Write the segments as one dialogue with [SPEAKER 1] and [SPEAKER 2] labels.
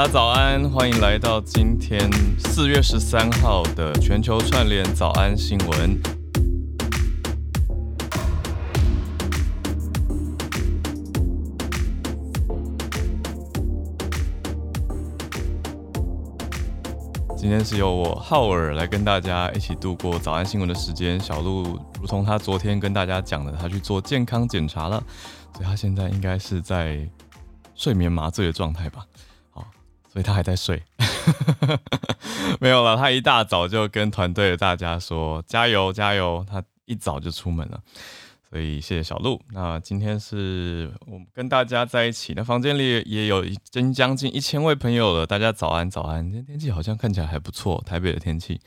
[SPEAKER 1] 大家早安，欢迎来到今天四月十三号的全球串联早安新闻。今天是由我浩尔来跟大家一起度过早安新闻的时间。小鹿如同他昨天跟大家讲的，他去做健康检查了，所以他现在应该是在睡眠麻醉的状态吧。所以他还在睡，没有了。他一大早就跟团队的大家说：“加油，加油！”他一早就出门了，所以谢谢小鹿。那今天是我们跟大家在一起，那房间里也有真将近一千位朋友了。大家早安，早安！今天天气好像看起来还不错，台北的天气，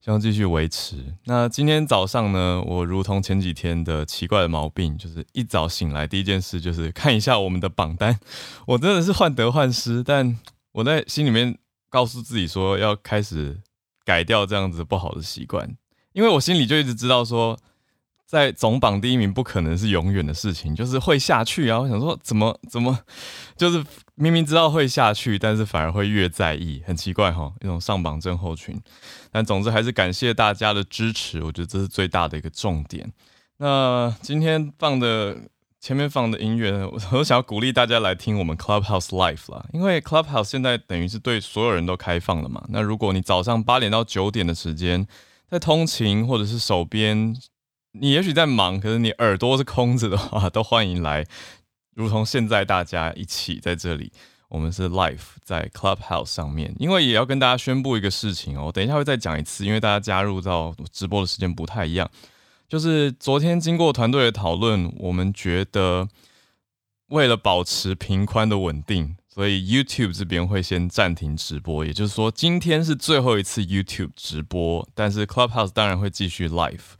[SPEAKER 1] 希望继续维持。那今天早上呢，我如同前几天的奇怪的毛病，就是一早醒来第一件事就是看一下我们的榜单。我真的是患得患失，但。我在心里面告诉自己说，要开始改掉这样子不好的习惯，因为我心里就一直知道说，在总榜第一名不可能是永远的事情，就是会下去啊。我想说，怎么怎么，就是明明知道会下去，但是反而会越在意，很奇怪哈，一种上榜症候群。但总之还是感谢大家的支持，我觉得这是最大的一个重点。那今天放的。前面放的音乐，我想要鼓励大家来听我们 Clubhouse Live 啦，因为 Clubhouse 现在等于是对所有人都开放了嘛。那如果你早上八点到九点的时间在通勤或者是手边，你也许在忙，可是你耳朵是空着的话，都欢迎来。如同现在大家一起在这里，我们是 Live 在 Clubhouse 上面，因为也要跟大家宣布一个事情哦，等一下会再讲一次，因为大家加入到直播的时间不太一样。就是昨天经过团队的讨论，我们觉得为了保持频宽的稳定，所以 YouTube 这边会先暂停直播。也就是说，今天是最后一次 YouTube 直播，但是 Clubhouse 当然会继续 Live，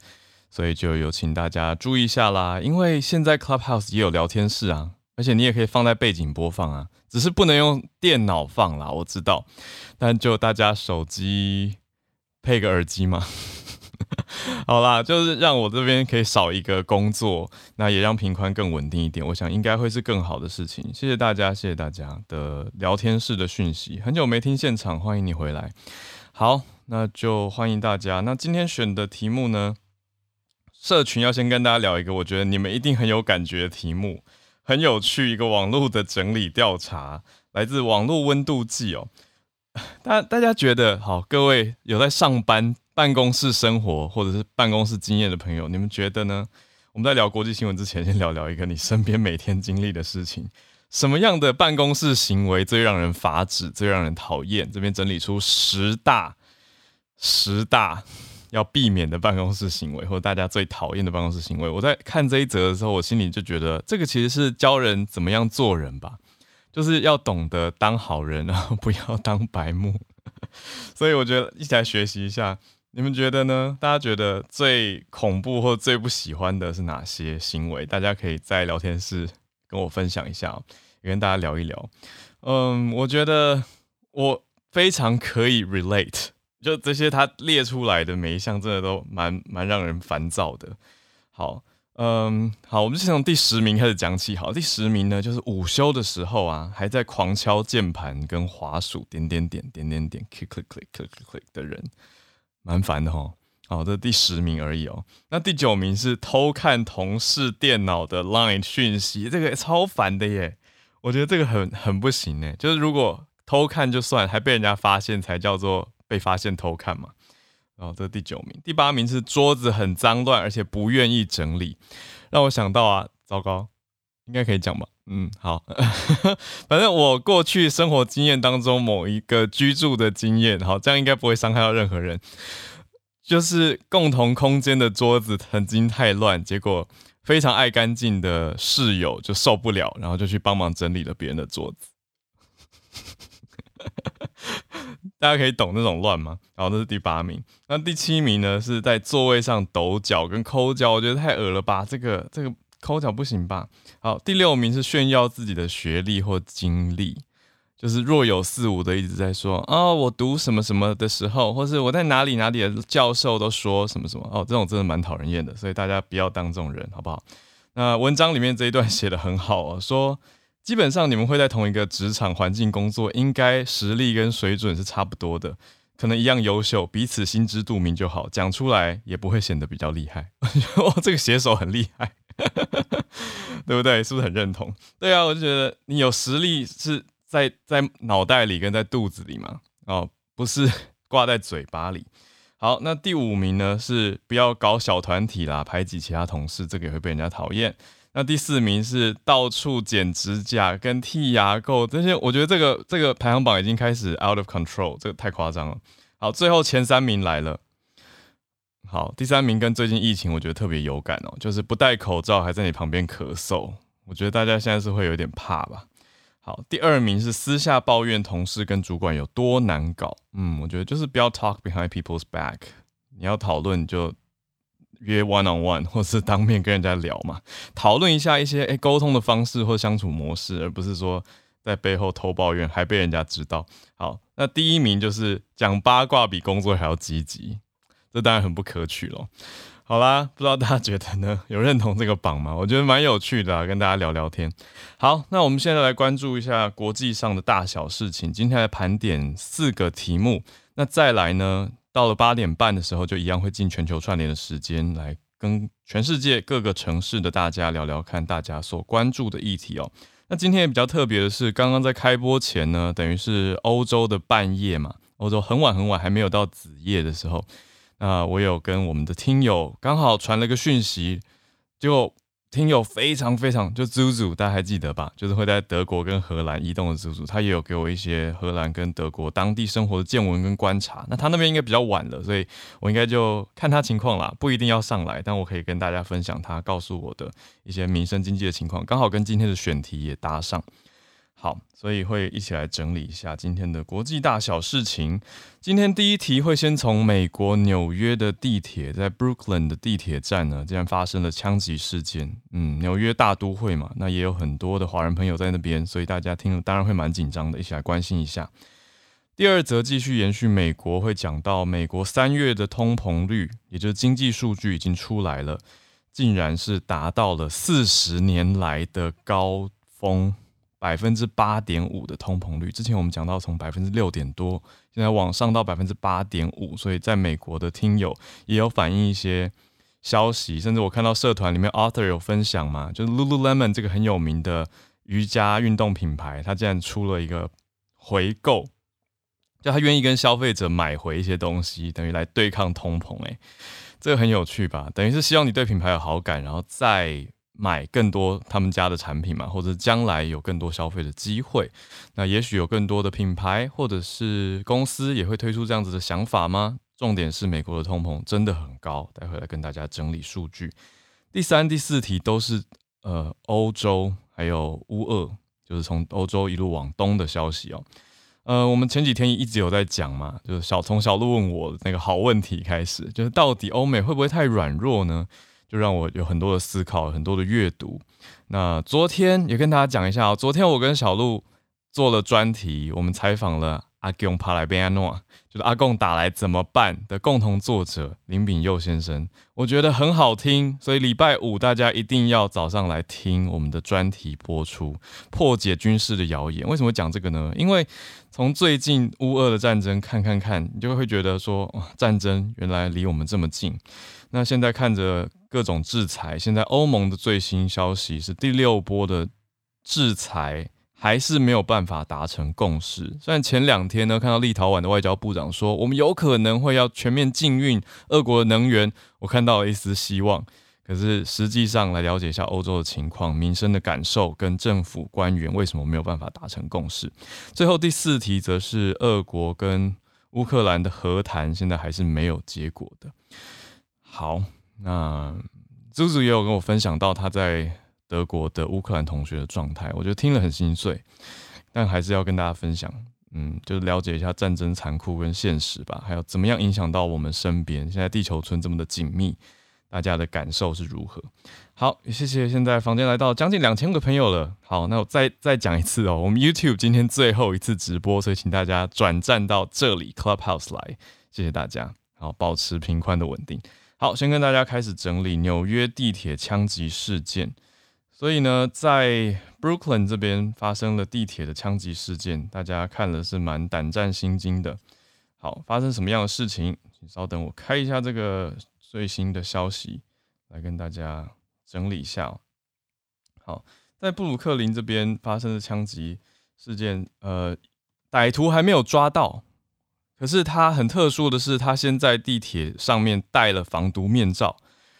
[SPEAKER 1] 所以就有请大家注意一下啦。因为现在 Clubhouse 也有聊天室啊，而且你也可以放在背景播放啊，只是不能用电脑放啦，我知道。但就大家手机配个耳机嘛。好啦，就是让我这边可以少一个工作，那也让平宽更稳定一点。我想应该会是更好的事情。谢谢大家，谢谢大家的聊天室的讯息。很久没听现场，欢迎你回来。好，那就欢迎大家。那今天选的题目呢，社群要先跟大家聊一个，我觉得你们一定很有感觉的题目，很有趣，一个网络的整理调查，来自网络温度计哦。大大家觉得好？各位有在上班？办公室生活或者是办公室经验的朋友，你们觉得呢？我们在聊国际新闻之前，先聊聊一个你身边每天经历的事情。什么样的办公室行为最让人发指、最让人讨厌？这边整理出十大、十大要避免的办公室行为，或者大家最讨厌的办公室行为。我在看这一则的时候，我心里就觉得，这个其实是教人怎么样做人吧，就是要懂得当好人，然后不要当白目。所以我觉得一起来学习一下。你们觉得呢？大家觉得最恐怖或最不喜欢的是哪些行为？大家可以在聊天室跟我分享一下，也跟大家聊一聊。嗯，我觉得我非常可以 relate，就这些他列出来的每一项，真的都蛮蛮让人烦躁的。好，嗯，好，我们先从第十名开始讲起。好，第十名呢，就是午休的时候啊，还在狂敲键盘跟滑鼠，点点点点点点，click click click click click 的人。蛮烦的齁，好，这是第十名而已哦。那第九名是偷看同事电脑的 Line 讯息，这个超烦的耶。我觉得这个很很不行诶，就是如果偷看就算，还被人家发现才叫做被发现偷看嘛。然后这是第九名，第八名是桌子很脏乱，而且不愿意整理，让我想到啊，糟糕，应该可以讲吧？嗯，好，反正我过去生活经验当中某一个居住的经验，好，这样应该不会伤害到任何人。就是共同空间的桌子曾经太乱，结果非常爱干净的室友就受不了，然后就去帮忙整理了别人的桌子。大家可以懂那种乱吗？好，这是第八名。那第七名呢？是在座位上抖脚跟抠脚，我觉得太恶了吧？这个这个。抠脚不行吧？好，第六名是炫耀自己的学历或经历，就是若有似无的一直在说哦，我读什么什么的时候，或是我在哪里哪里的教授都说什么什么哦，这种真的蛮讨人厌的，所以大家不要当这种人，好不好？那文章里面这一段写得很好哦，说基本上你们会在同一个职场环境工作，应该实力跟水准是差不多的，可能一样优秀，彼此心知肚明就好，讲出来也不会显得比较厉害。我，这个写手很厉害，对不对？是不是很认同？对啊，我就觉得你有实力是在在脑袋里跟在肚子里嘛，哦，不是挂在嘴巴里。好，那第五名呢是不要搞小团体啦，排挤其他同事，这个也会被人家讨厌。那第四名是到处剪指甲跟剔牙垢这些，我觉得这个这个排行榜已经开始 out of control，这个太夸张了。好，最后前三名来了。好，第三名跟最近疫情我觉得特别有感哦，就是不戴口罩还在你旁边咳嗽，我觉得大家现在是会有点怕吧。好，第二名是私下抱怨同事跟主管有多难搞。嗯，我觉得就是不要 talk behind people's back。你要讨论就约 one on one，或是当面跟人家聊嘛，讨论一下一些诶沟通的方式或相处模式，而不是说在背后偷抱怨还被人家知道。好，那第一名就是讲八卦比工作还要积极，这当然很不可取咯。好啦，不知道大家觉得呢？有认同这个榜吗？我觉得蛮有趣的，跟大家聊聊天。好，那我们现在来关注一下国际上的大小事情。今天来盘点四个题目。那再来呢，到了八点半的时候，就一样会进全球串联的时间，来跟全世界各个城市的大家聊聊看，大家所关注的议题哦。那今天也比较特别的是，刚刚在开播前呢，等于是欧洲的半夜嘛，欧洲很晚很晚，还没有到子夜的时候。那我有跟我们的听友刚好传了个讯息，就听友非常非常就 Zuzu，大家还记得吧？就是会在德国跟荷兰移动的 Zuzu，他也有给我一些荷兰跟德国当地生活的见闻跟观察。那他那边应该比较晚了，所以我应该就看他情况啦，不一定要上来，但我可以跟大家分享他告诉我的一些民生经济的情况，刚好跟今天的选题也搭上。好，所以会一起来整理一下今天的国际大小事情。今天第一题会先从美国纽约的地铁，在 Brooklyn 的地铁站呢，竟然发生了枪击事件。嗯，纽约大都会嘛，那也有很多的华人朋友在那边，所以大家听了当然会蛮紧张的，一起来关心一下。第二则继续延续美国，会讲到美国三月的通膨率，也就是经济数据已经出来了，竟然是达到了四十年来的高峰。百分之八点五的通膨率，之前我们讲到从百分之六点多，现在往上到百分之八点五，所以在美国的听友也有反映一些消息，甚至我看到社团里面 Arthur 有分享嘛，就是 Lululemon 这个很有名的瑜伽运动品牌，它竟然出了一个回购，就他愿意跟消费者买回一些东西，等于来对抗通膨，诶，这个很有趣吧？等于是希望你对品牌有好感，然后再。买更多他们家的产品嘛，或者将来有更多消费的机会，那也许有更多的品牌或者是公司也会推出这样子的想法吗？重点是美国的通膨真的很高，待会来跟大家整理数据。第三、第四题都是呃欧洲还有乌俄，就是从欧洲一路往东的消息哦。呃，我们前几天一直有在讲嘛，就是小从小路问我那个好问题开始，就是到底欧美会不会太软弱呢？就让我有很多的思考，很多的阅读。那昨天也跟大家讲一下哦，昨天我跟小鹿做了专题，我们采访了阿贡帕莱贝亚诺，就是阿贡打来怎么办的共同作者林炳佑先生，我觉得很好听，所以礼拜五大家一定要早上来听我们的专题播出，破解军事的谣言。为什么讲这个呢？因为从最近乌俄的战争看看看，你就会觉得说，战争原来离我们这么近。那现在看着。各种制裁，现在欧盟的最新消息是第六波的制裁还是没有办法达成共识。虽然前两天呢，看到立陶宛的外交部长说，我们有可能会要全面禁运俄国的能源，我看到了一丝希望。可是实际上来了解一下欧洲的情况、民生的感受跟政府官员为什么没有办法达成共识。最后第四题则是俄国跟乌克兰的和谈，现在还是没有结果的。好。那 Zuzu 也有跟我分享到他在德国的乌克兰同学的状态，我觉得听了很心碎，但还是要跟大家分享，嗯，就是了解一下战争残酷跟现实吧，还有怎么样影响到我们身边。现在地球村这么的紧密，大家的感受是如何？好，谢谢。现在房间来到将近两千个朋友了。好，那我再再讲一次哦，我们 YouTube 今天最后一次直播，所以请大家转战到这里 Clubhouse 来，谢谢大家。好，保持频宽的稳定。好，先跟大家开始整理纽约地铁枪击事件所以呢，在 Brooklyn 这边发生了地铁的枪击事件，大家看了是蛮胆战心惊的。好，发生什么样的事情？请稍等，我开一下这个最新的消息，来跟大家整理一下。好，在布鲁克林这边发生的枪击事件，呃，歹徒还没有抓到，可是他很特殊的是，他先在地铁上面戴了防毒面罩，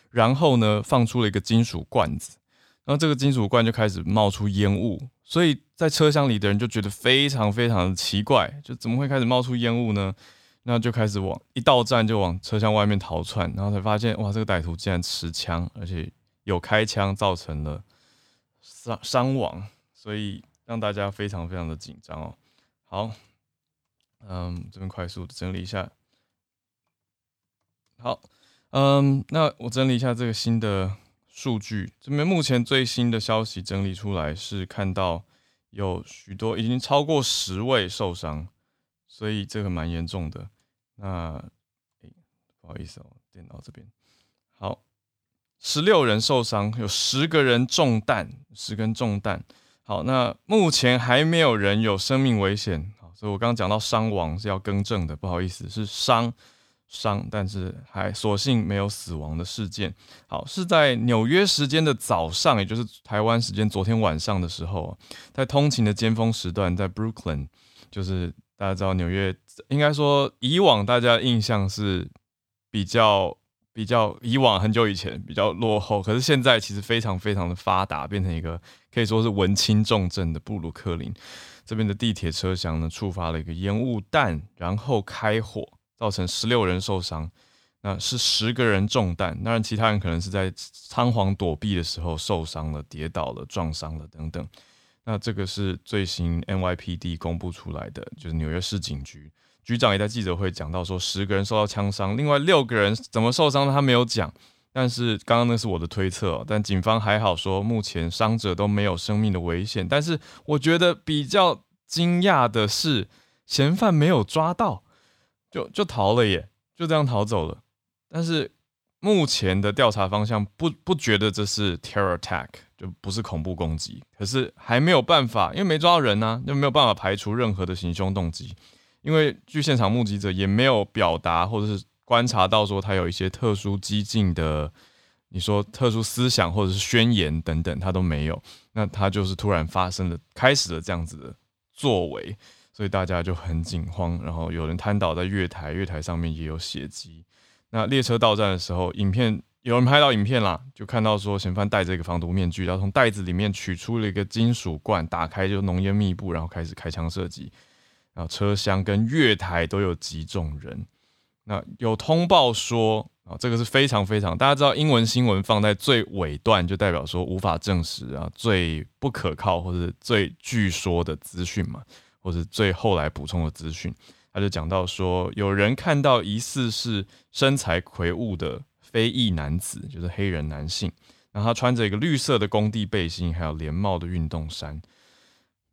[SPEAKER 1] 然后呢，放出了一个金属罐子。然后这个金属罐就开始冒出烟雾，所以在车厢里的人就觉得非常非常的奇怪，就怎么会开始冒出烟雾呢？那就开始往一到站就往车厢外面逃窜，然后才发现哇，这个歹徒竟然持枪，而且有开枪，造成了伤伤亡，所以让大家非常非常的紧张哦。好，嗯，这边快速的整理一下。好，嗯，那我整理一下这个新的。数据这边目前最新的消息整理出来是看到有许多已经超过十位受伤，所以这个蛮严重的。那，欸，不好意思哦，电脑这边好，十六人受伤，有十个人中弹，十根中弹。好，那目前还没有人有生命危险。所以我刚刚讲到伤亡是要更正的，不好意思，是伤。伤，但是还所幸没有死亡的事件。好，是在纽约时间的早上，也就是台湾时间昨天晚上的时候，在通勤的尖峰时段，在 Brooklyn，就是大家知道纽约，应该说以往大家印象是比较比较以往很久以前比较落后，可是现在其实非常非常的发达，变成一个可以说是文青重镇的布鲁克林这边的地铁车厢呢，触发了一个烟雾弹，然后开火。造成十六人受伤，那是十个人中弹，当然其他人可能是在仓皇躲避的时候受伤了、跌倒了、撞伤了等等。那这个是最新 NYPD 公布出来的，就是纽约市警局局长也在记者会讲到说，十个人受到枪伤，另外六个人怎么受伤的他没有讲，但是刚刚那是我的推测，但警方还好说目前伤者都没有生命的危险，但是我觉得比较惊讶的是嫌犯没有抓到。就就逃了耶，就这样逃走了。但是目前的调查方向不不觉得这是 terror attack，就不是恐怖攻击。可是还没有办法，因为没抓到人呢、啊，就没有办法排除任何的行凶动机。因为据现场目击者也没有表达或者是观察到说他有一些特殊激进的，你说特殊思想或者是宣言等等，他都没有。那他就是突然发生了，开始了这样子的作为。所以大家就很惊慌，然后有人瘫倒在月台，月台上面也有血迹。那列车到站的时候，影片有人拍到影片啦，就看到说嫌犯戴着一个防毒面具，然后从袋子里面取出了一个金属罐，打开就浓烟密布，然后开始开枪射击。然后车厢跟月台都有击中人。那有通报说啊，这个是非常非常，大家知道英文新闻放在最尾段，就代表说无法证实啊，最不可靠或者最据说的资讯嘛。或者最后来补充的资讯，他就讲到说，有人看到疑似是身材魁梧的非裔男子，就是黑人男性，然后他穿着一个绿色的工地背心，还有连帽的运动衫。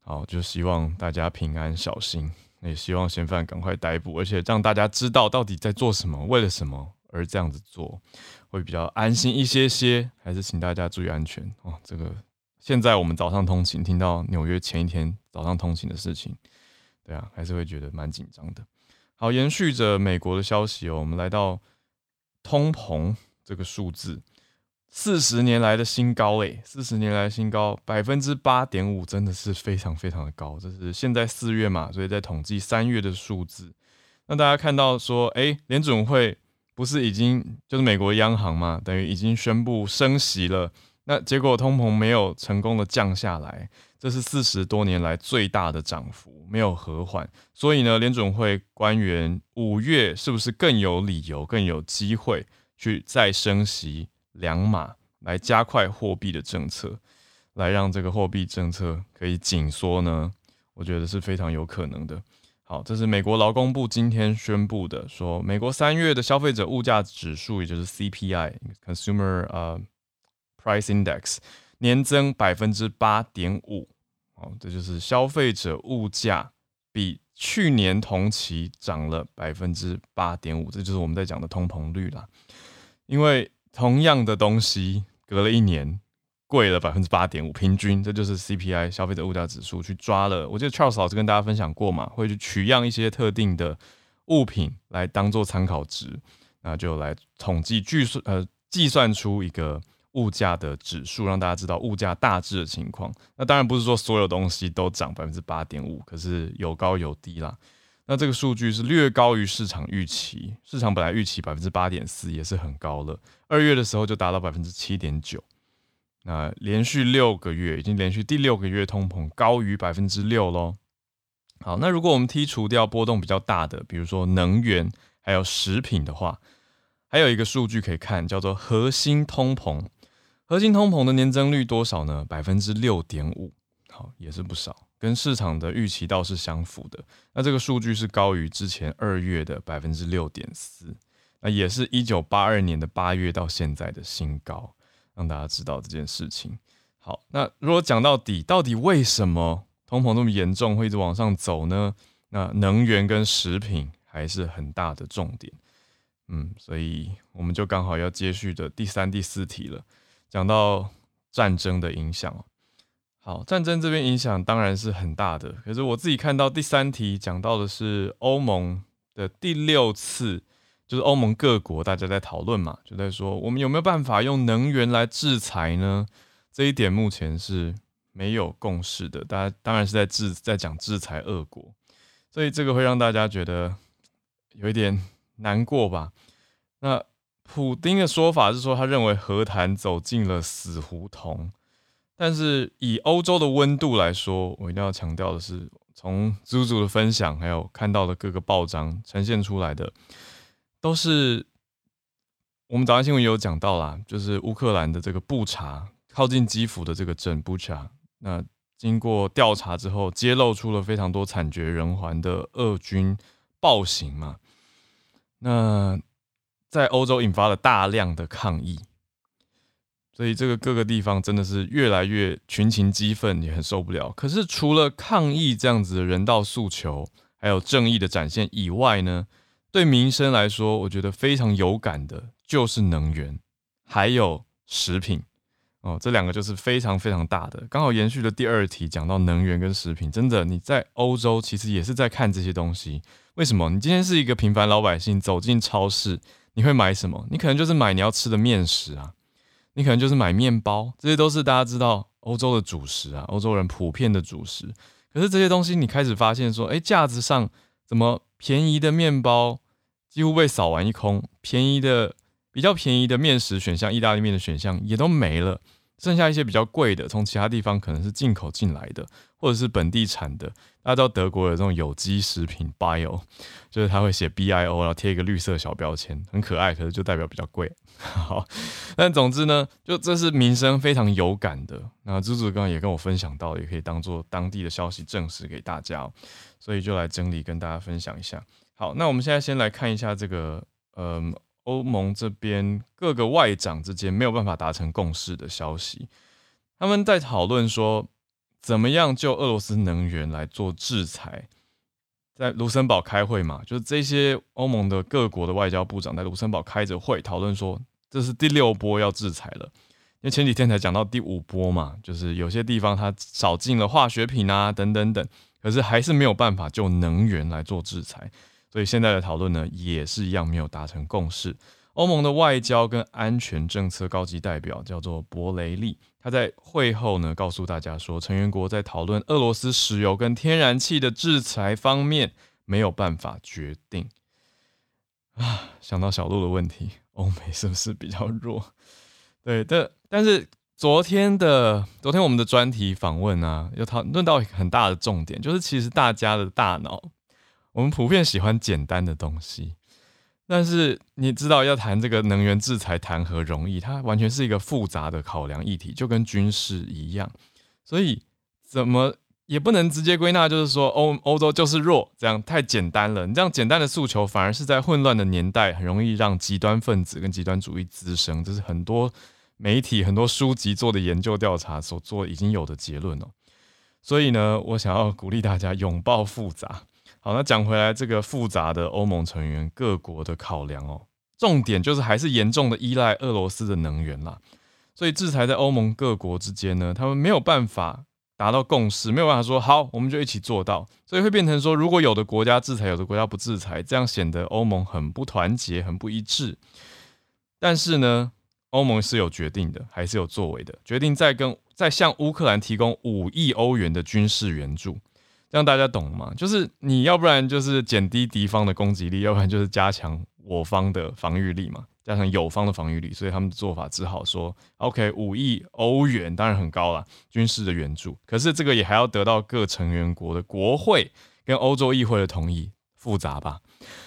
[SPEAKER 1] 好，就希望大家平安小心，也希望嫌犯赶快逮捕，而且让大家知道到底在做什么，为了什么而这样子做，会比较安心一些些。还是请大家注意安全哦，这个。现在我们早上通勤，听到纽约前一天早上通勤的事情，对啊，还是会觉得蛮紧张的。好，延续着美国的消息哦，我们来到通膨这个数字，四十年来的新高诶，四十年来新高，百分之八点五，真的是非常非常的高。这是现在四月嘛，所以在统计三月的数字。那大家看到说，诶，联准会不是已经就是美国央行嘛，等于已经宣布升息了。那结果通膨没有成功的降下来，这是四十多年来最大的涨幅，没有和缓。所以呢，联准会官员五月是不是更有理由、更有机会去再升息两码，来加快货币的政策，来让这个货币政策可以紧缩呢？我觉得是非常有可能的。好，这是美国劳工部今天宣布的，说美国三月的消费者物价指数，也就是 CPI（Consumer） 呃。Price Index 年增百分之八点五，哦，这就是消费者物价比去年同期涨了百分之八点五，这就是我们在讲的通膨率啦。因为同样的东西隔了一年，贵了百分之八点五，平均这就是 CPI 消费者物价指数去抓了。我记得 Charles 老师跟大家分享过嘛，会去取样一些特定的物品来当做参考值，那就来统计计算呃计算出一个物价的指数，让大家知道物价大致的情况。那当然不是说所有东西都涨百分之八点五，可是有高有低啦。那这个数据是略高于市场预期，市场本来预期百分之八点四也是很高了，二月的时候就达到百分之七点九。那连续六个月，已经连续第六个月通膨高于百分之六喽。好，那如果我们剔除掉波动比较大的，比如说能源还有食品的话，还有一个数据可以看，叫做核心通膨。核心通膨的年增率多少呢？百分之六点五，好，也是不少，跟市场的预期倒是相符的。那这个数据是高于之前二月的百分之六点四，那也是一九八二年的八月到现在的新高。让大家知道这件事情。好，那如果讲到底，到底为什么通膨那么严重，会一直往上走呢？那能源跟食品还是很大的重点。嗯，所以我们就刚好要接续的第三、第四题了，讲到战争的影响。好，战争这边影响当然是很大的。可是我自己看到第三题讲到的是欧盟的第六次。就是欧盟各国大家在讨论嘛，就在说我们有没有办法用能源来制裁呢？这一点目前是没有共识的。大家当然是在制在讲制裁俄国，所以这个会让大家觉得有一点难过吧。那普丁的说法是说，他认为和谈走进了死胡同。但是以欧洲的温度来说，我一定要强调的是，从猪猪的分享还有看到的各个报章呈现出来的。都是我们早安新闻也有讲到啦，就是乌克兰的这个布查靠近基辅的这个镇布查，那经过调查之后，揭露出了非常多惨绝人寰的俄军暴行嘛。那在欧洲引发了大量的抗议，所以这个各个地方真的是越来越群情激愤，也很受不了。可是除了抗议这样子的人道诉求，还有正义的展现以外呢？对民生来说，我觉得非常有感的就是能源，还有食品哦，这两个就是非常非常大的。刚好延续了第二题，讲到能源跟食品，真的你在欧洲其实也是在看这些东西。为什么？你今天是一个平凡老百姓，走进超市，你会买什么？你可能就是买你要吃的面食啊，你可能就是买面包，这些都是大家知道欧洲的主食啊，欧洲人普遍的主食。可是这些东西你开始发现说，哎，架子上怎么便宜的面包？几乎被扫完一空，便宜的比较便宜的面食选项，意大利面的选项也都没了，剩下一些比较贵的，从其他地方可能是进口进来的，或者是本地产的。大家知道德国有这种有机食品 bio，就是它会写 bio，然后贴一个绿色小标签，很可爱，可是就代表比较贵。好，但总之呢，就这是民生非常有感的。那猪猪刚刚也跟我分享到，也可以当做当地的消息证实给大家，所以就来整理跟大家分享一下。好，那我们现在先来看一下这个，嗯，欧盟这边各个外长之间没有办法达成共识的消息，他们在讨论说，怎么样就俄罗斯能源来做制裁，在卢森堡开会嘛，就是这些欧盟的各国的外交部长在卢森堡开着会讨论说，这是第六波要制裁了，因为前几天才讲到第五波嘛，就是有些地方它少进了化学品啊，等等等，可是还是没有办法就能源来做制裁。所以现在的讨论呢，也是一样没有达成共识。欧盟的外交跟安全政策高级代表叫做博雷利，他在会后呢告诉大家说，成员国在讨论俄罗斯石油跟天然气的制裁方面没有办法决定。啊，想到小鹿的问题，欧美是不是比较弱？对的，但是昨天的昨天我们的专题访问啊，有讨论到很大的重点，就是其实大家的大脑。我们普遍喜欢简单的东西，但是你知道要谈这个能源制裁谈何容易？它完全是一个复杂的考量议题，就跟军事一样。所以怎么也不能直接归纳，就是说欧欧洲就是弱，这样太简单了。你这样简单的诉求，反而是在混乱的年代，很容易让极端分子跟极端主义滋生。这是很多媒体、很多书籍做的研究调查所做已经有的结论哦。所以呢，我想要鼓励大家拥抱复杂。好，那讲回来，这个复杂的欧盟成员各国的考量哦，重点就是还是严重的依赖俄罗斯的能源啦。所以制裁在欧盟各国之间呢，他们没有办法达到共识，没有办法说好，我们就一起做到，所以会变成说，如果有的国家制裁，有的国家不制裁，这样显得欧盟很不团结，很不一致。但是呢，欧盟是有决定的，还是有作为的，决定再跟再向乌克兰提供五亿欧元的军事援助。让大家懂吗？就是你要不然就是减低敌方的攻击力，要不然就是加强我方的防御力嘛，加强友方的防御力。所以他们的做法只好说：“OK，五亿欧元当然很高了，军事的援助。可是这个也还要得到各成员国的国会跟欧洲议会的同意，复杂吧？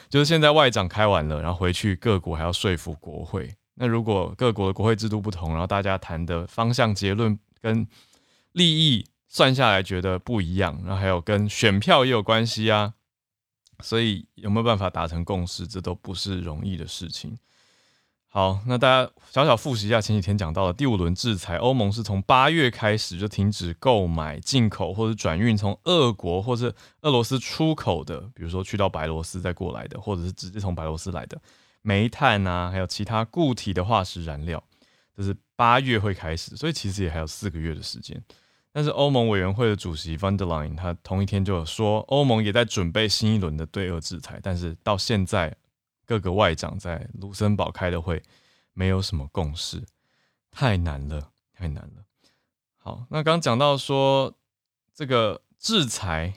[SPEAKER 1] 就是现在外长开完了，然后回去各国还要说服国会。那如果各国的国会制度不同，然后大家谈的方向、结论跟利益。”算下来觉得不一样，然后还有跟选票也有关系啊，所以有没有办法达成共识，这都不是容易的事情。好，那大家小小复习一下前几天讲到的第五轮制裁，欧盟是从八月开始就停止购买、进口或者转运从俄国或者俄罗斯出口的，比如说去到白罗斯再过来的，或者是直接从白罗斯来的煤炭啊，还有其他固体的化石燃料，这是八月会开始，所以其实也还有四个月的时间。但是欧盟委员会的主席 von der Leyen 他同一天就有说，欧盟也在准备新一轮的对俄制裁，但是到现在各个外长在卢森堡开的会，没有什么共识，太难了，太难了。好，那刚讲到说这个制裁，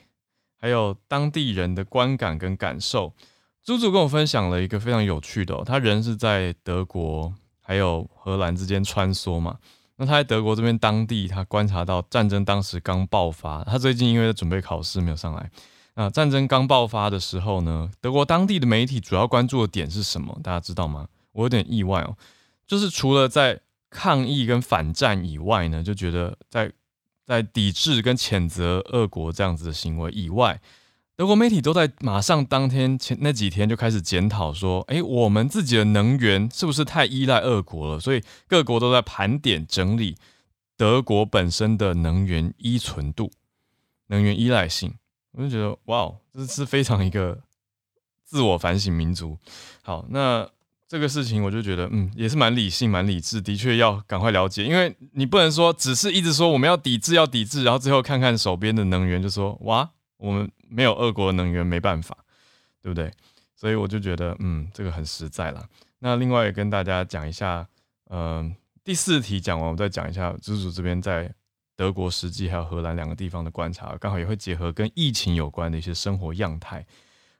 [SPEAKER 1] 还有当地人的观感跟感受，朱朱跟我分享了一个非常有趣的哦，他人是在德国还有荷兰之间穿梭嘛。那他在德国这边当地，他观察到战争当时刚爆发，他最近因为在准备考试没有上来。那战争刚爆发的时候呢，德国当地的媒体主要关注的点是什么？大家知道吗？我有点意外哦，就是除了在抗议跟反战以外呢，就觉得在在抵制跟谴责俄国这样子的行为以外。德国媒体都在马上当天前那几天就开始检讨说，哎，我们自己的能源是不是太依赖俄国了？所以各国都在盘点整理德国本身的能源依存度、能源依赖性。我就觉得，哇，这是非常一个自我反省民族。好，那这个事情我就觉得，嗯，也是蛮理性、蛮理智，的确要赶快了解，因为你不能说只是一直说我们要抵制、要抵制，然后最后看看手边的能源，就说，哇。我们没有俄国能源，没办法，对不对？所以我就觉得，嗯，这个很实在啦。那另外也跟大家讲一下，嗯、呃，第四题讲完，我再讲一下朱主这边在德国实际还有荷兰两个地方的观察，刚好也会结合跟疫情有关的一些生活样态。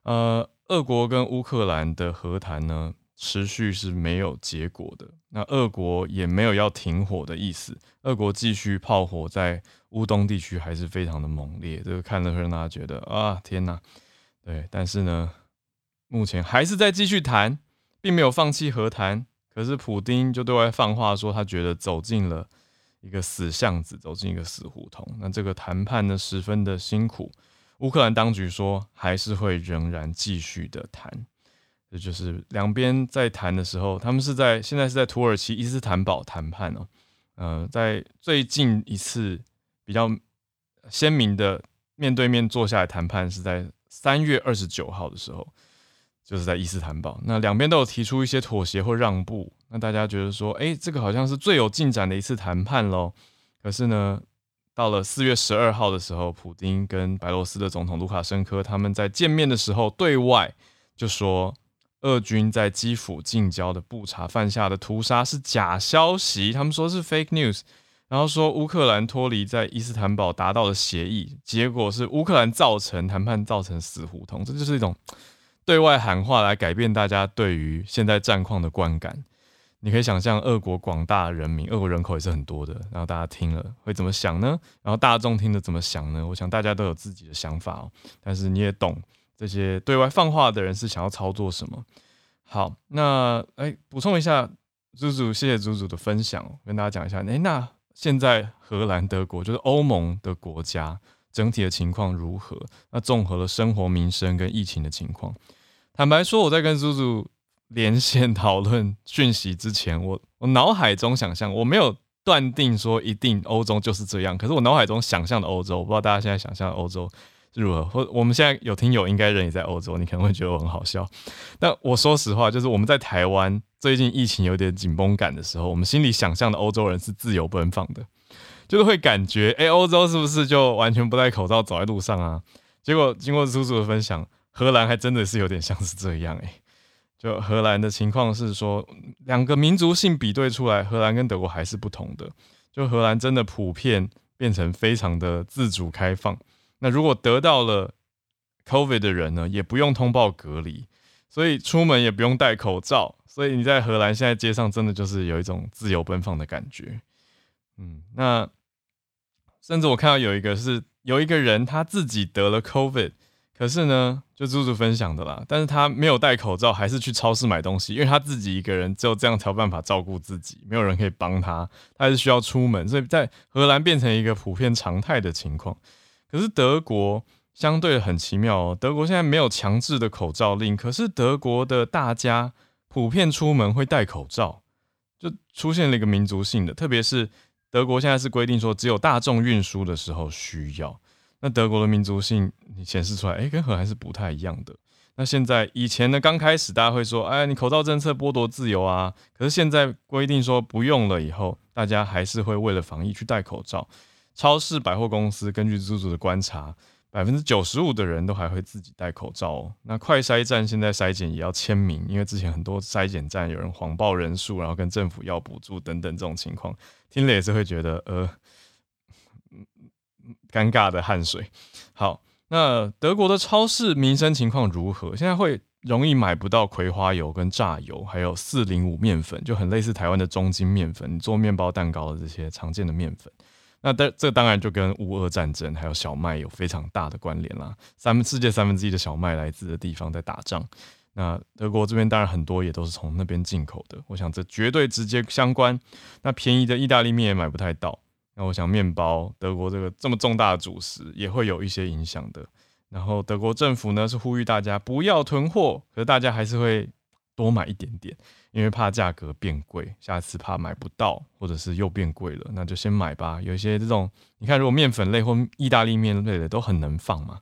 [SPEAKER 1] 呃，俄国跟乌克兰的和谈呢，持续是没有结果的。那俄国也没有要停火的意思，俄国继续炮火在乌东地区还是非常的猛烈，这个看了会让大家觉得啊天哪，对，但是呢，目前还是在继续谈，并没有放弃和谈。可是普丁就对外放话说，他觉得走进了一个死巷子，走进一个死胡同。那这个谈判呢，十分的辛苦。乌克兰当局说，还是会仍然继续的谈。这就是两边在谈的时候，他们是在现在是在土耳其伊斯坦堡谈判哦。呃，在最近一次比较鲜明的面对面坐下来谈判是在三月二十九号的时候，就是在伊斯坦堡。那两边都有提出一些妥协或让步，那大家觉得说，哎，这个好像是最有进展的一次谈判喽。可是呢，到了四月十二号的时候，普丁跟白罗斯的总统卢卡申科他们在见面的时候，对外就说。俄军在基辅近郊的布查犯下的屠杀是假消息，他们说是 fake news，然后说乌克兰脱离在伊斯坦堡达到的协议，结果是乌克兰造成谈判造成死胡同，这就是一种对外喊话来改变大家对于现在战况的观感。你可以想象，俄国广大人民，俄国人口也是很多的，然后大家听了会怎么想呢？然后大众听了怎么想呢？我想大家都有自己的想法哦，但是你也懂。这些对外放话的人是想要操作什么？好，那哎，补充一下，祖祖，谢谢祖祖的分享，跟大家讲一下。哎，那现在荷兰、德国就是欧盟的国家，整体的情况如何？那综合了生活民生跟疫情的情况，坦白说，我在跟祖祖连线讨论讯息之前，我我脑海中想象，我没有断定说一定欧洲就是这样，可是我脑海中想象的欧洲，我不知道大家现在想象的欧洲。如何？或我们现在有听友应该人也在欧洲，你可能会觉得我很好笑。但我说实话，就是我们在台湾最近疫情有点紧绷感的时候，我们心里想象的欧洲人是自由奔放的，就是会感觉，哎、欧洲是不是就完全不戴口罩走在路上啊？结果经过叔叔的分享，荷兰还真的是有点像是这样、欸，哎，就荷兰的情况是说，两个民族性比对出来，荷兰跟德国还是不同的。就荷兰真的普遍变成非常的自主开放。那如果得到了 COVID 的人呢，也不用通报隔离，所以出门也不用戴口罩。所以你在荷兰现在街上真的就是有一种自由奔放的感觉。嗯，那甚至我看到有一个是有一个人他自己得了 COVID。可是呢，就猪猪分享的啦，但是他没有戴口罩，还是去超市买东西，因为他自己一个人只有这样才有办法照顾自己，没有人可以帮他，他还是需要出门，所以在荷兰变成一个普遍常态的情况。可是德国相对很奇妙哦，德国现在没有强制的口罩令，可是德国的大家普遍出门会戴口罩，就出现了一个民族性的，特别是德国现在是规定说，只有大众运输的时候需要。那德国的民族性你显示出来，哎、跟荷兰是不太一样的。那现在以前呢，刚开始大家会说，哎，你口罩政策剥夺自由啊。可是现在规定说不用了以后，大家还是会为了防疫去戴口罩。超市、百货公司根据猪猪的观察，百分之九十五的人都还会自己戴口罩哦。那快筛站现在筛检也要签名，因为之前很多筛检站有人谎报人数，然后跟政府要补助等等这种情况，听了也是会觉得呃。尴尬的汗水。好，那德国的超市民生情况如何？现在会容易买不到葵花油跟榨油，还有四零五面粉，就很类似台湾的中筋面粉，做面包蛋糕的这些常见的面粉。那这这当然就跟乌俄战争还有小麦有非常大的关联啦。三世界三分之一的小麦来自的地方在打仗，那德国这边当然很多也都是从那边进口的。我想这绝对直接相关。那便宜的意大利面也买不太到。那我想，面包，德国这个这么重大的主食也会有一些影响的。然后德国政府呢是呼吁大家不要囤货，可是大家还是会多买一点点，因为怕价格变贵，下次怕买不到，或者是又变贵了，那就先买吧。有一些这种，你看，如果面粉类或意大利面类的都很能放嘛，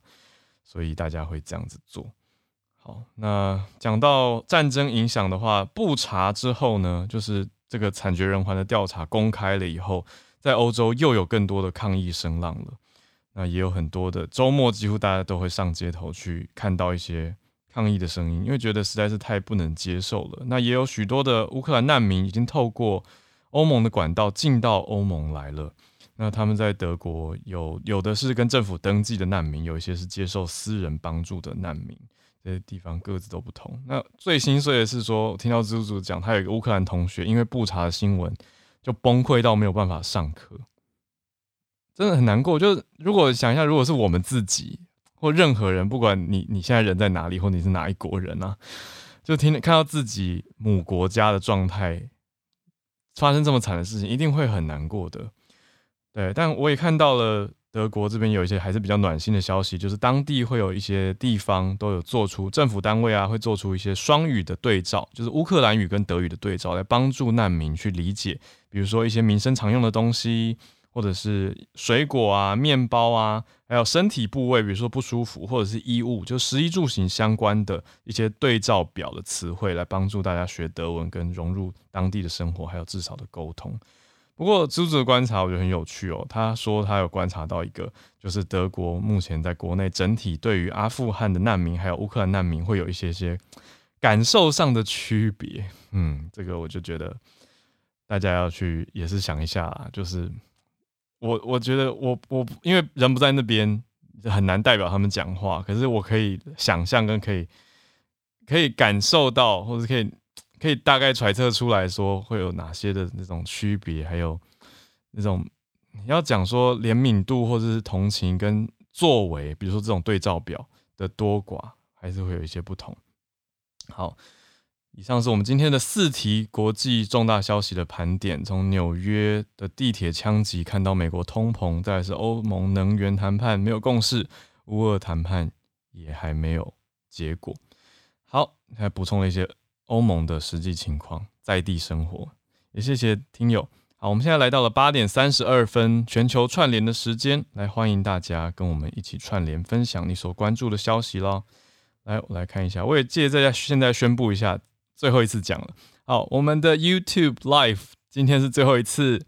[SPEAKER 1] 所以大家会这样子做。好，那讲到战争影响的话，布查之后呢，就是这个惨绝人寰的调查公开了以后。在欧洲又有更多的抗议声浪了，那也有很多的周末，几乎大家都会上街头去看到一些抗议的声音，因为觉得实在是太不能接受了。那也有许多的乌克兰难民已经透过欧盟的管道进到欧盟来了。那他们在德国有有的是跟政府登记的难民，有一些是接受私人帮助的难民，这些地方各自都不同。那最心碎的是说，我听到猪猪讲，他有一个乌克兰同学因为不查新闻。就崩溃到没有办法上课，真的很难过。就是如果想一下，如果是我们自己或任何人，不管你你现在人在哪里，或你是哪一国人啊，就听看到自己母国家的状态发生这么惨的事情，一定会很难过的。对，但我也看到了。德国这边有一些还是比较暖心的消息，就是当地会有一些地方都有做出政府单位啊，会做出一些双语的对照，就是乌克兰语跟德语的对照，来帮助难民去理解，比如说一些民生常用的东西，或者是水果啊、面包啊，还有身体部位，比如说不舒服或者是衣物，就食衣住行相关的一些对照表的词汇，来帮助大家学德文跟融入当地的生活，还有至少的沟通。不过，朱子的观察我觉得很有趣哦。他说他有观察到一个，就是德国目前在国内整体对于阿富汗的难民还有乌克兰难民会有一些些感受上的区别。嗯，这个我就觉得大家要去也是想一下。就是我我觉得我我因为人不在那边，很难代表他们讲话。可是我可以想象跟可以可以感受到，或者可以。可以大概揣测出来说会有哪些的那种区别，还有那种要讲说怜悯度或者是同情跟作为，比如说这种对照表的多寡，还是会有一些不同。好，以上是我们今天的四题国际重大消息的盘点，从纽约的地铁枪击看到美国通膨，再来是欧盟能源谈判没有共识，乌俄谈判也还没有结果。好，还补充了一些。欧盟的实际情况，在地生活，也谢谢听友。好，我们现在来到了八点三十二分，全球串联的时间，来欢迎大家跟我们一起串联，分享你所关注的消息喽。来，我来看一下，我也借在现在宣布一下，最后一次讲了。好，我们的 YouTube Live 今天是最后一次，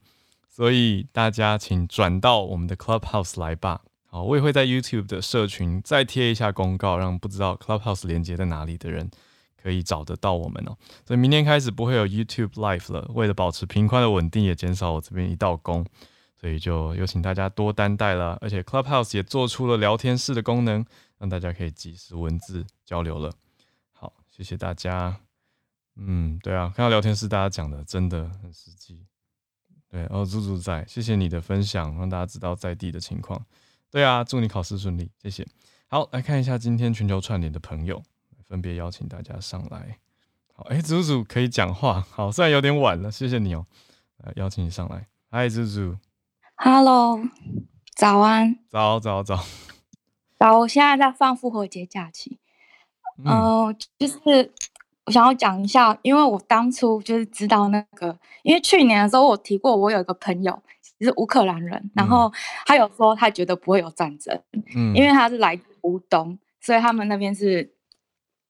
[SPEAKER 1] 所以大家请转到我们的 Clubhouse 来吧。好，我也会在 YouTube 的社群再贴一下公告，让不知道 Clubhouse 连接在哪里的人。可以找得到我们哦，所以明天开始不会有 YouTube Live 了。为了保持频宽的稳定，也减少我这边一道工，所以就有请大家多担待了。而且 Clubhouse 也做出了聊天室的功能，让大家可以即时文字交流了。好，谢谢大家。嗯，对啊，看到聊天室大家讲的真的很实际。对，哦，猪猪在，谢谢你的分享，让大家知道在地的情况。对啊，祝你考试顺利，谢谢。好，来看一下今天全球串联的朋友。分别邀请大家上来。好，哎、欸，猪猪可以讲话。好，虽然有点晚了，谢谢你哦、喔。来，邀请你上来。嗨，猪猪。
[SPEAKER 2] Hello，早安。
[SPEAKER 1] 早早早。
[SPEAKER 2] 早，我现在在放复活节假期。嗯、呃，就是我想要讲一下，因为我当初就是知道那个，因为去年的时候我提过，我有一个朋友是乌克兰人，然后他有说他觉得不会有战争，嗯，因为他是来自乌东，所以他们那边是。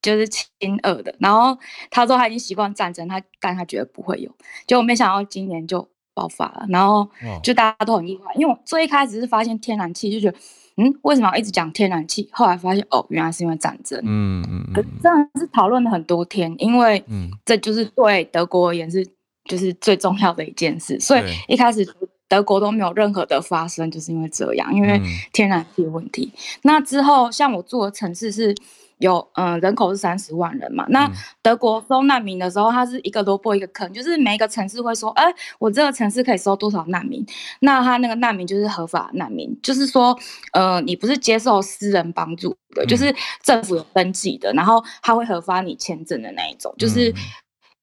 [SPEAKER 2] 就是亲俄的，然后他说他已经习惯战争，他但他觉得不会有，结果没想到今年就爆发了，然后就大家都很意外，因为我最一开始是发现天然气，就觉得嗯，为什么要一直讲天然气？后来发现哦，原来是因为战争，嗯嗯嗯，真的是讨论了很多天，因为这就是对德国而言是就是最重要的一件事，所以一开始德国都没有任何的发生，就是因为这样，因为天然气的问题。那之后像我住的城市是。有嗯，人口是三十万人嘛。那德国收难民的时候，它是一个萝卜一个坑，就是每一个城市会说，哎、欸，我这个城市可以收多少难民？那他那个难民就是合法难民，就是说，呃，你不是接受私人帮助的，就是政府有登记的，然后他会核发你签证的那一种，就是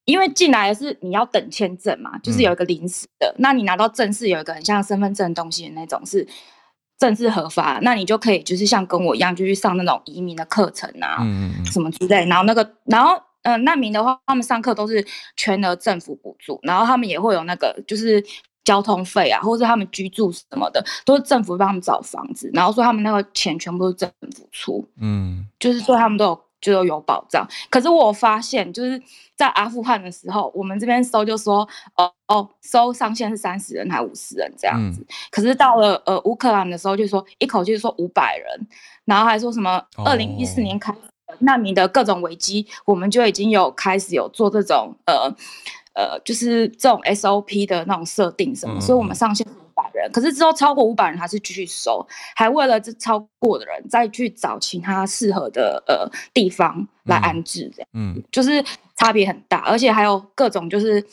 [SPEAKER 2] 因为进来的是你要等签证嘛，就是有一个临时的，那你拿到正式有一个很像身份证东西的那种是。正式合法，那你就可以就是像跟我一样，就去上那种移民的课程啊，嗯嗯什么之类。然后那个，然后呃，难民的话，他们上课都是全额政府补助，然后他们也会有那个就是交通费啊，或者他们居住什么的，都是政府帮他们找房子，然后说他们那个钱全部都是政府出，嗯，就是说他们都有。就有保障，可是我发现就是在阿富汗的时候，我们这边收就说，哦哦，收上限是三十人还五十人这样子。嗯、可是到了呃乌克兰的时候，就说一口气说五百人，然后还说什么二零一四年开始难民的各种危机，哦、我们就已经有开始有做这种呃呃，就是这种 SOP 的那种设定什么，嗯、所以我们上限。人，可是之后超过五百人还是继续收，还为了这超过的人再去找其他适合的呃地方来安置，这样，嗯，就是差别很大，而且还有各种就是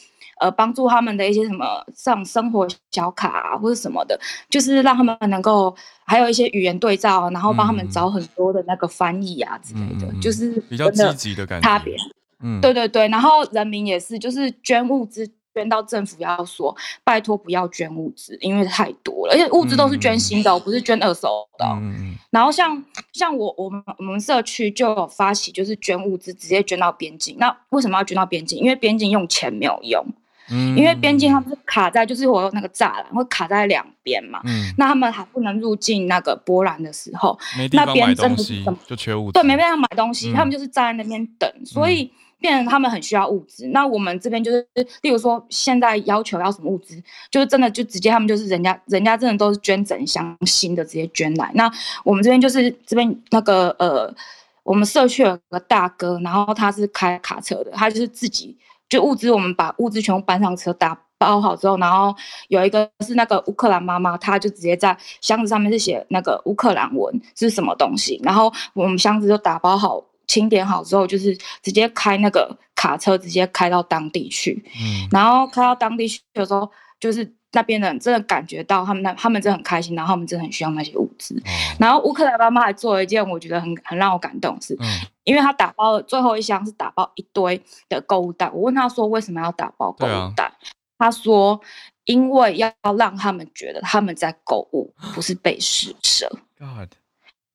[SPEAKER 2] 呃帮助他们的一些什么像生活小卡啊或者什么的，就是让他们能够还有一些语言对照，然后帮他们找很多的那个翻译啊之类的，嗯、就是
[SPEAKER 1] 比较积极的感觉，差别，嗯，
[SPEAKER 2] 对对对，然后人民也是就是捐物资。捐到政府要说拜托不要捐物资，因为太多了，而且物资都是捐新的，嗯、不是捐二手的。嗯、然后像像我我们我们社区就有发起，就是捐物资直接捐到边境。那为什么要捐到边境？因为边境用钱没有用，嗯、因为边境他们是卡在就是我有那个栅栏会卡在两边嘛。嗯、那他们还不能入境那个波兰的时候，那边真的是
[SPEAKER 1] 就缺物资，
[SPEAKER 2] 对，没办法买东西，嗯、他们就是站在那边等，所以。变成他们很需要物资，那我们这边就是，例如说现在要求要什么物资，就是真的就直接他们就是人家人家真的都是捐整箱新的直接捐来，那我们这边就是这边那个呃，我们社区有个大哥，然后他是开卡车的，他就是自己就物资，我们把物资全部搬上车打包好之后，然后有一个是那个乌克兰妈妈，她就直接在箱子上面是写那个乌克兰文是什么东西，然后我们箱子就打包好。清点好之后，就是直接开那个卡车，直接开到当地去。嗯，然后开到当地去的时候，就是那边的人真的感觉到他们那他们真的很开心，然后他们真的很需要那些物资。嗯、然后乌克兰妈妈还做了一件我觉得很很让我感动的事，嗯、因为她打包了最后一箱是打包一堆的购物袋。我问她说为什么要打包购物袋？啊、他说因为要让他们觉得他们在购物，不是被施舍。God.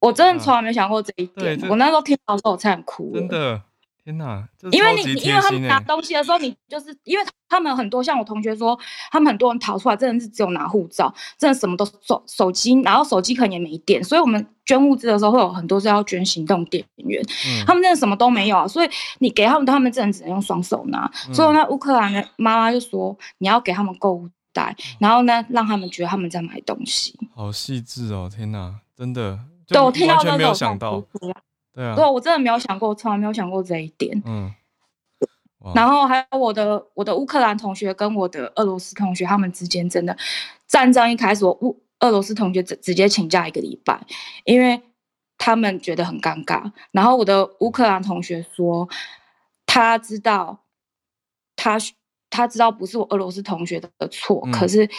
[SPEAKER 2] 我真的从来没想过这一点。我那时候听到的时候，我差点哭。
[SPEAKER 1] 真的，天哪！
[SPEAKER 2] 因为你因为他们拿东西的时候，你就是因为他们很多像我同学说，他们很多人逃出来，真的是只有拿护照，真的什么都手手机，然后手机可能也没电，所以我们捐物资的时候会有很多是要捐行动电源，嗯、他们真的什么都没有啊，所以你给他们，他们真的只能用双手拿。嗯、所以那乌克兰的妈妈就说，你要给他们购物袋，然后呢，让他们觉得他们在买东西。
[SPEAKER 1] 好细致哦！天哪，真的，
[SPEAKER 2] 对我听到
[SPEAKER 1] 完全没有想到。对啊，
[SPEAKER 2] 对，我真的没有想过，从来没有想过这一点。嗯，然后还有我的我的乌克兰同学跟我的俄罗斯同学，他们之间真的战争一开始，我乌俄罗斯同学直直接请假一个礼拜，因为他们觉得很尴尬。然后我的乌克兰同学说，他知道他他知道不是我俄罗斯同学的错，嗯、可是。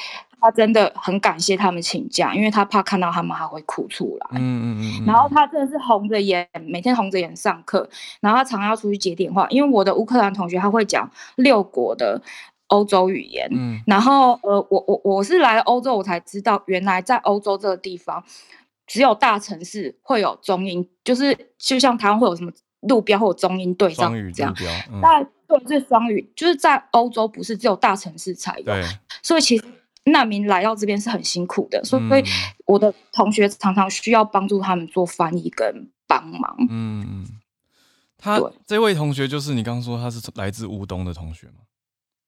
[SPEAKER 2] 他真的很感谢他们请假，因为他怕看到他们还会哭出来。嗯嗯嗯。然后他真的是红着眼，每天红着眼上课。然后他常常要出去接电话，因为我的乌克兰同学他会讲六国的欧洲语言。嗯。然后呃，我我我是来欧洲，我才知道原来在欧洲这个地方，只有大城市会有中英，就是就像台湾会有什么路标或者中英对照这样。但、嗯、对，是双语，就是在欧洲不是只有大城市才有。所以其实。难民来到这边是很辛苦的，所以我的同学常常需要帮助他们做翻译跟帮忙。嗯嗯，
[SPEAKER 1] 他对这位同学就是你刚刚说他是来自乌东的同学吗？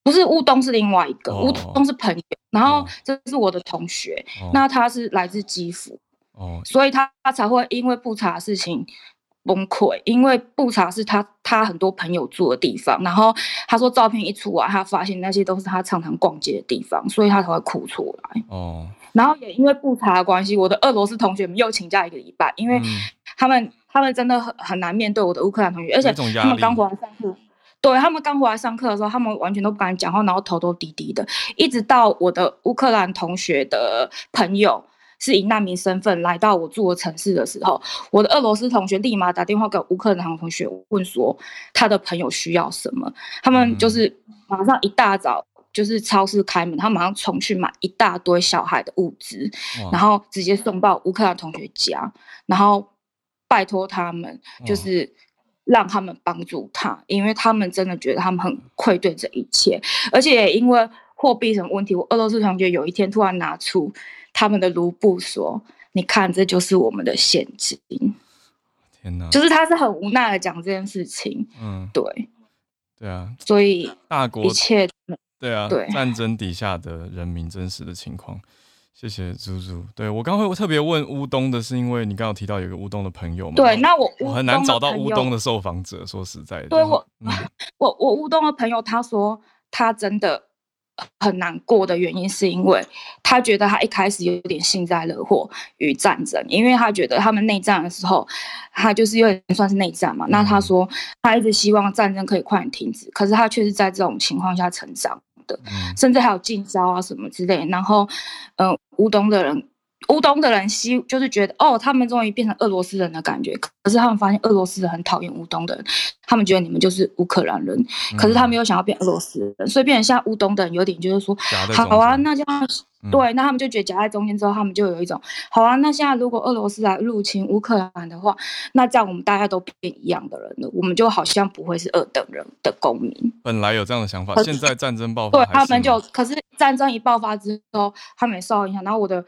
[SPEAKER 2] 不是乌东，是另外一个乌、哦、东是朋友，然后这是我的同学，哦、那他是来自基辅，哦，所以他他才会因为不查的事情。崩溃，因为布查是他他很多朋友住的地方，然后他说照片一出来，他发现那些都是他常常逛街的地方，所以他才会哭出来。哦，然后也因为布查的关系，我的俄罗斯同学们又请假一个礼拜，因为他们、嗯、他们真的很很难面对我的乌克兰同学，而且他们刚回来上课，对他们刚回来上课的时候，他们完全都不敢讲话，然后头都低低的，一直到我的乌克兰同学的朋友。是以难民身份来到我住的城市的时候，我的俄罗斯同学立马打电话给乌克兰同学问说他的朋友需要什么，他们就是马上一大早就是超市开门，他马上冲去买一大堆小孩的物资，然后直接送到乌克兰同学家，然后拜托他们就是让他们帮助他，因为他们真的觉得他们很愧对这一切，而且也因为货币什么问题，我俄罗斯同学有一天突然拿出。他们的卢布说：“你看，这就是我们的现金。”天哪！就是他是很无奈的讲这件事情。嗯，对，
[SPEAKER 1] 对啊。
[SPEAKER 2] 所以
[SPEAKER 1] 大国
[SPEAKER 2] 一切
[SPEAKER 1] 对啊，对战争底下的人民真实的情况。谢谢猪猪。对我刚会特别问乌东的是，因为你刚刚有提到有个乌东的朋友嘛？
[SPEAKER 2] 对，那我
[SPEAKER 1] 我很难找到乌东的受访者。说实在的，
[SPEAKER 2] 对 我，嗯、我我乌东的朋友他说他真的。很难过的原因是因为他觉得他一开始有点幸灾乐祸与战争，因为他觉得他们内战的时候，他就是有点算是内战嘛。那他说他一直希望战争可以快点停止，可是他却是在这种情况下成长的，甚至还有禁烧啊什么之类。然后，嗯、呃，乌东的人。乌东的人希就是觉得哦，他们终于变成俄罗斯人的感觉。可是他们发现俄罗斯人很讨厌乌东的人，他们觉得你们就是乌克兰人。嗯、可是他们又想要变俄罗斯人，所以变成现在乌东的人有点就是说，好啊，那这样、嗯、对，那他们就觉得夹在中间之后，他们就有一种好啊。那现在如果俄罗斯来入侵乌克兰的话，那这样我们大家都变一样的人了，我们就好像不会是二等人的公民。
[SPEAKER 1] 本来有这样的想法，是现在战争爆
[SPEAKER 2] 发，对他们就可是战争一爆发之后，他们也受到影响。然后我的。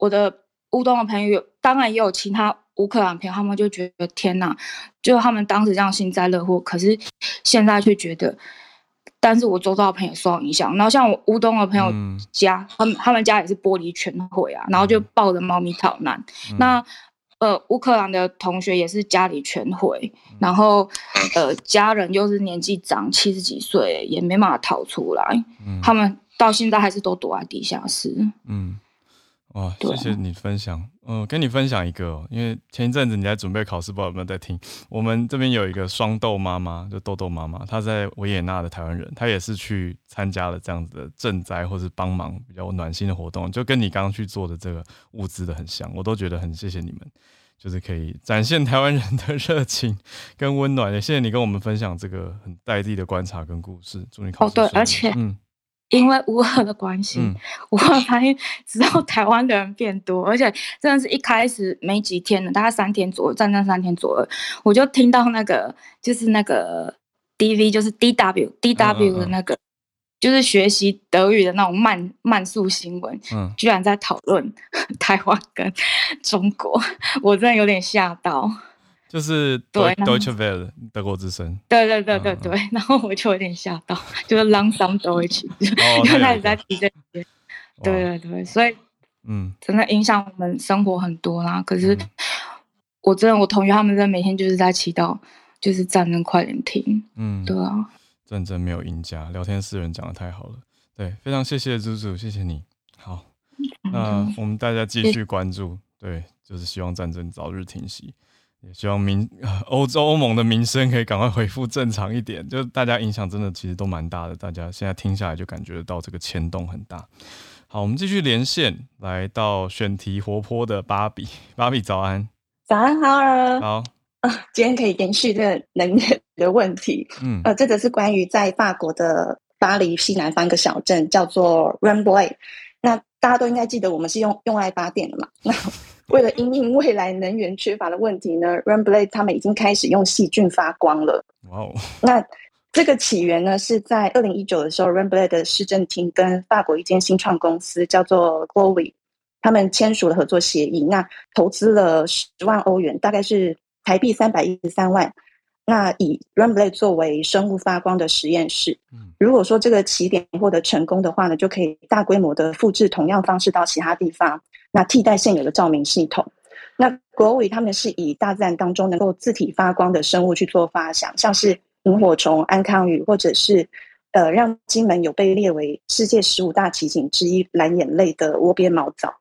[SPEAKER 2] 我的乌东的朋友，当然也有其他乌克兰朋友，他们就觉得天哪，就他们当时这样幸灾乐祸，可是现在却觉得，但是我周遭的朋友受到影响。然后像我乌东的朋友家，嗯、他们他们家也是玻璃全毁啊，然后就抱着猫咪逃难。嗯、那呃，乌克兰的同学也是家里全毁，然后呃，家人又是年纪长，七十几岁，也没办法逃出来。嗯、他们到现在还是都躲在地下室。嗯。
[SPEAKER 1] 哇，谢谢你分享。嗯，跟你分享一个哦，因为前一阵子你在准备考试，不知道有没有在听。我们这边有一个双豆妈妈，就豆豆妈妈，她在维也纳的台湾人，她也是去参加了这样子的赈灾或是帮忙比较暖心的活动，就跟你刚刚去做的这个物资的很像，我都觉得很谢谢你们，就是可以展现台湾人的热情跟温暖。也谢谢你跟我们分享这个很在地的观察跟故事。祝你考
[SPEAKER 2] 对，而且嗯。因为乌俄的关系，嗯、我发现只有台湾的人变多，而且真的是一开始没几天了，大概三天左右，战争三天左右，我就听到那个就是那个 D V，就是 D W D W 的那个，嗯嗯、就是学习德语的那种慢慢速新闻，嗯，居然在讨论 台湾跟中国，我真的有点吓到。
[SPEAKER 1] 就是对 Deutsche Welle 德国之声，
[SPEAKER 2] 对对对对对，然后我就有点吓到，就是 Langsam Deutsch，就开始在提这些，对对对，所以嗯，真的影响我们生活很多啦。可是我真的，我同学他们在每天就是在祈祷，就是战争快点停。嗯，对啊，
[SPEAKER 1] 战争没有赢家，聊天四人讲的太好了，对，非常谢谢朱朱，谢谢你。好，那我们大家继续关注，对，就是希望战争早日停息。也希望民 欧洲欧盟的民生可以赶快恢复正常一点，就大家影响真的其实都蛮大的，大家现在听下来就感觉得到这个牵动很大。好，我们继续连线，来到选题活泼的芭比，芭比早安，
[SPEAKER 3] 早安，好儿，
[SPEAKER 1] 好。
[SPEAKER 3] 啊，今天可以延续这个能源的问题，嗯，呃，这个是关于在法国的巴黎西南方一个小镇叫做 Rambouillet，那大家都应该记得我们是用用爱发电的嘛，那。为了因应未来能源缺乏的问题呢，Rambouillet 他们已经开始用细菌发光了。哇哦！那这个起源呢，是在二零一九的时候，Rambouillet 的市政厅跟法国一间新创公司叫做 Glowy，他们签署了合作协议，那投资了十万欧元，大概是台币三百一十三万。那以 Rambouillet 作为生物发光的实验室，如果说这个起点获得成功的话呢，就可以大规模的复制同样方式到其他地方。那替代现有的照明系统，那国伟他们是以大自然当中能够自体发光的生物去做发想，像是萤火虫、安康鱼，或者是呃让金门有被列为世界十五大奇景之一蓝眼泪的窝边毛藻。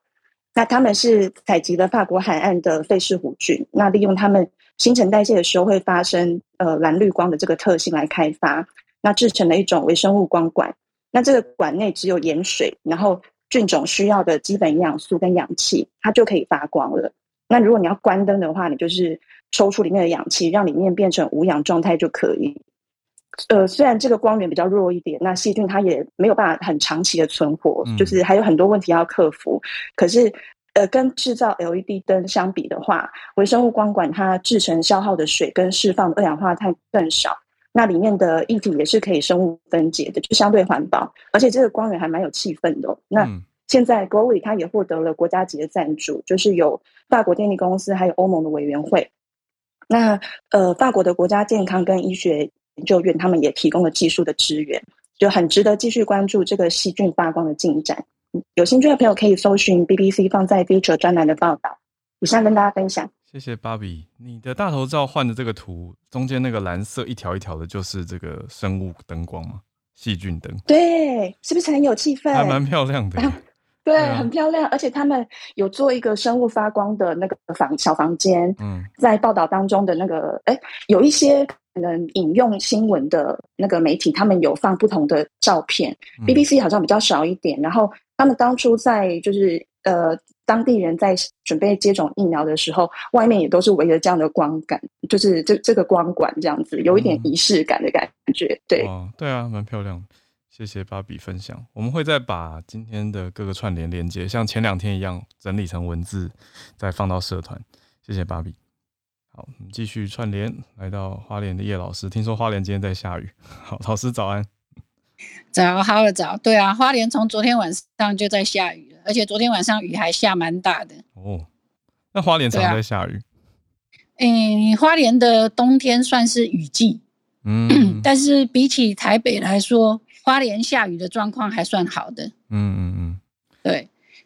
[SPEAKER 3] 那他们是采集了法国海岸的费氏弧菌，那利用他们新陈代谢的时候会发生呃蓝绿光的这个特性来开发，那制成了一种微生物光管。那这个管内只有盐水，然后。菌种需要的基本营养素跟氧气，它就可以发光了。那如果你要关灯的话，你就是抽出里面的氧气，让里面变成无氧状态就可以。呃，虽然这个光源比较弱一点，那细菌它也没有办法很长期的存活，嗯、就是还有很多问题要克服。可是，呃，跟制造 LED 灯相比的话，微生物光管它制成消耗的水跟释放的二氧化碳更少。那里面的液体也是可以生物分解的，就相对环保，而且这个光源还蛮有气氛的哦。那现在 Glowy 它也获得了国家级的赞助，就是有法国电力公司，还有欧盟的委员会。那呃，法国的国家健康跟医学研究院他们也提供了技术的支援，就很值得继续关注这个细菌发光的进展。有兴趣的朋友可以搜寻 BBC 放在 Future 专栏的报道。以上跟大家分享。
[SPEAKER 1] 谢谢芭比，你的大头照换的这个图，中间那个蓝色一条一条的，就是这个生物灯光吗？细菌灯。
[SPEAKER 3] 对，是不是很有气氛？
[SPEAKER 1] 还蛮漂亮的。
[SPEAKER 3] 啊、对，对啊、很漂亮，而且他们有做一个生物发光的那个房小房间。嗯，在报道当中的那个，哎，有一些可能引用新闻的那个媒体，他们有放不同的照片。嗯、BBC 好像比较少一点。然后他们当初在就是呃。当地人在准备接种疫苗的时候，外面也都是围着这样的光感，就是这这个光管这样子，有一点仪式感的感觉。嗯、对，
[SPEAKER 1] 对啊，蛮漂亮。谢谢芭比分享，我们会再把今天的各个串联连接，像前两天一样整理成文字，再放到社团。谢谢芭比。好，我们继续串联，来到花莲的叶老师，听说花莲今天在下雨。好，老师早安。
[SPEAKER 4] 早，好了早，对啊，花莲从昨天晚上就在下雨了，而且昨天晚上雨还下蛮大的。
[SPEAKER 1] 哦，那花莲常在下雨？
[SPEAKER 4] 嗯、啊欸，花莲的冬天算是雨季，嗯，但是比起台北来说，花莲下雨的状况还算好的。嗯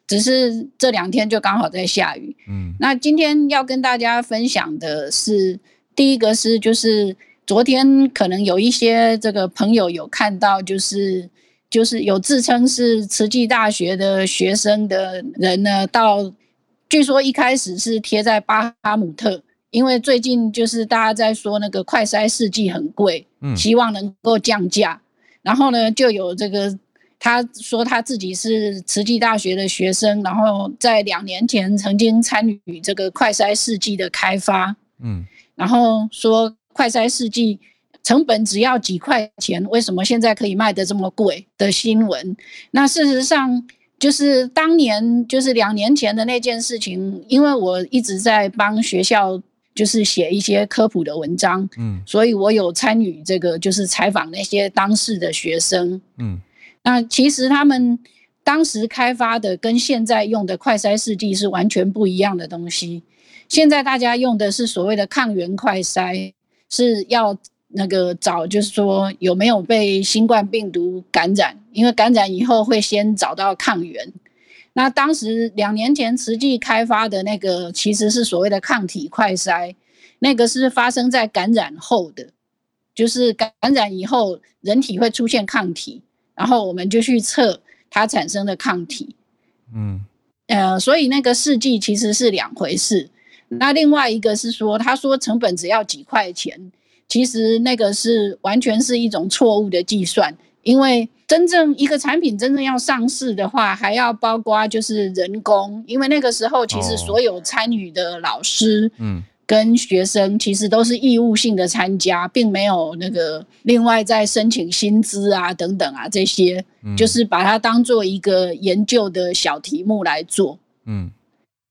[SPEAKER 4] 只是这两天就刚好在下雨。嗯，那今天要跟大家分享的是，第一个是就是。昨天可能有一些这个朋友有看到，就是就是有自称是慈济大学的学生的人呢，到据说一开始是贴在巴哈姆特，因为最近就是大家在说那个快筛试剂很贵，嗯，希望能够降价，然后呢就有这个他说他自己是慈济大学的学生，然后在两年前曾经参与这个快筛试剂的开发，嗯，然后说。快筛试剂，成本只要几块钱，为什么现在可以卖得这么贵的新闻？那事实上，就是当年就是两年前的那件事情，因为我一直在帮学校就是写一些科普的文章，嗯，所以我有参与这个就是采访那些当事的学生，嗯，那其实他们。当时开发的跟现在用的快筛试剂是完全不一样的东西。现在大家用的是所谓的抗原快筛，是要那个找，就是说有没有被新冠病毒感染，因为感染以后会先找到抗原。那当时两年前实际开发的那个其实是所谓的抗体快筛，那个是发生在感染后的，就是感染以后人体会出现抗体，然后我们就去测。它产生的抗体，嗯，呃，所以那个试剂其实是两回事。那另外一个是说，他说成本只要几块钱，其实那个是完全是一种错误的计算。因为真正一个产品真正要上市的话，还要包括就是人工，因为那个时候其实所有参与的老师，嗯。跟学生其实都是义务性的参加，并没有那个另外再申请薪资啊等等啊这些，嗯、就是把它当做一个研究的小题目来做，嗯，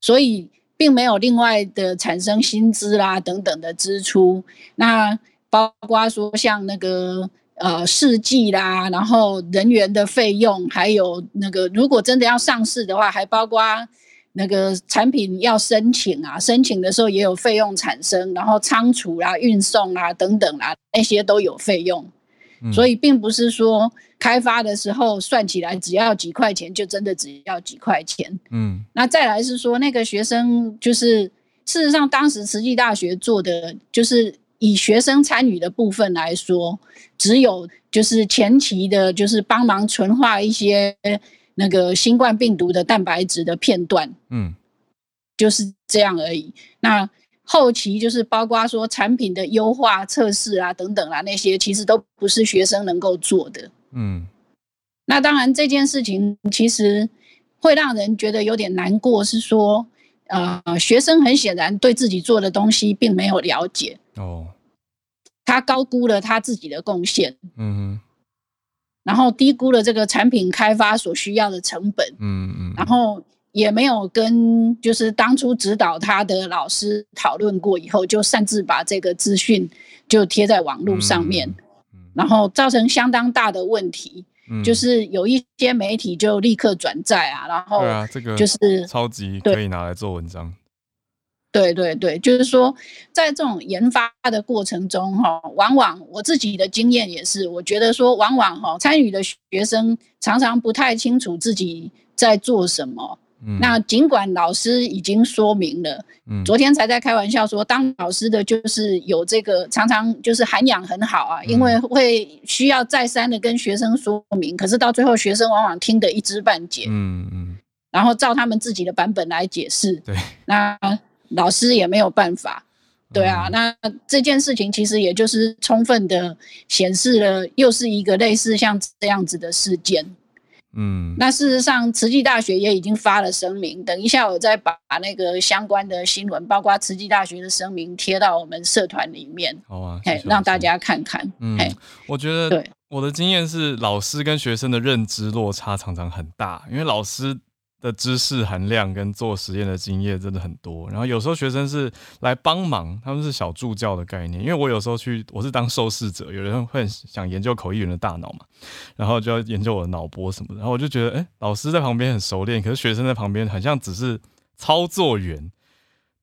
[SPEAKER 4] 所以并没有另外的产生薪资啦等等的支出。那包括说像那个呃试剂啦，然后人员的费用，还有那个如果真的要上市的话，还包括。那个产品要申请啊，申请的时候也有费用产生，然后仓储啦、运送啊等等啦，那些都有费用，嗯，所以并不是说开发的时候算起来只要几块钱就真的只要几块钱。嗯，那再来是说那个学生就是事实上当时慈济大学做的就是以学生参与的部分来说，只有就是前期的就是帮忙纯化一些。那个新冠病毒的蛋白质的片段，嗯，就是这样而已。那后期就是包括说产品的优化测试啊等等啊，那些其实都不是学生能够做的。嗯，那当然这件事情其实会让人觉得有点难过，是说，呃，学生很显然对自己做的东西并没有了解哦，他高估了他自己的贡献。嗯哼。然后低估了这个产品开发所需要的成本，嗯嗯，然后也没有跟就是当初指导他的老师讨论过，以后就擅自把这个资讯就贴在网络上面，嗯，然后造成相当大的问题，嗯，就是有一些媒体就立刻转载啊，然后对啊，这个就是
[SPEAKER 1] 超级可以拿来做文章。
[SPEAKER 4] 对对对，就是说，在这种研发的过程中，哈，往往我自己的经验也是，我觉得说，往往哈参与的学生常常不太清楚自己在做什么。嗯。那尽管老师已经说明了，嗯，昨天才在开玩笑说，当老师的就是有这个常常就是涵养很好啊，因为会需要再三的跟学生说明，可是到最后学生往往听得一知半解。嗯嗯。然后照他们自己的版本来解释。对。那。老师也没有办法，对啊，嗯、那这件事情其实也就是充分的显示了，又是一个类似像这样子的事件。嗯，那事实上，慈济大学也已经发了声明，等一下我再把那个相关的新闻，包括慈济大学的声明贴到我们社团里面。好啊，谢谢嘿，让大家看看。
[SPEAKER 1] 嗯，我觉得，对我的经验是，老师跟学生的认知落差常常很大，因为老师。的知识含量跟做实验的经验真的很多，然后有时候学生是来帮忙，他们是小助教的概念。因为我有时候去，我是当受试者，有人会想研究口译员的大脑嘛，然后就要研究我的脑波什么的，然后我就觉得，哎、老师在旁边很熟练，可是学生在旁边好像只是操作员，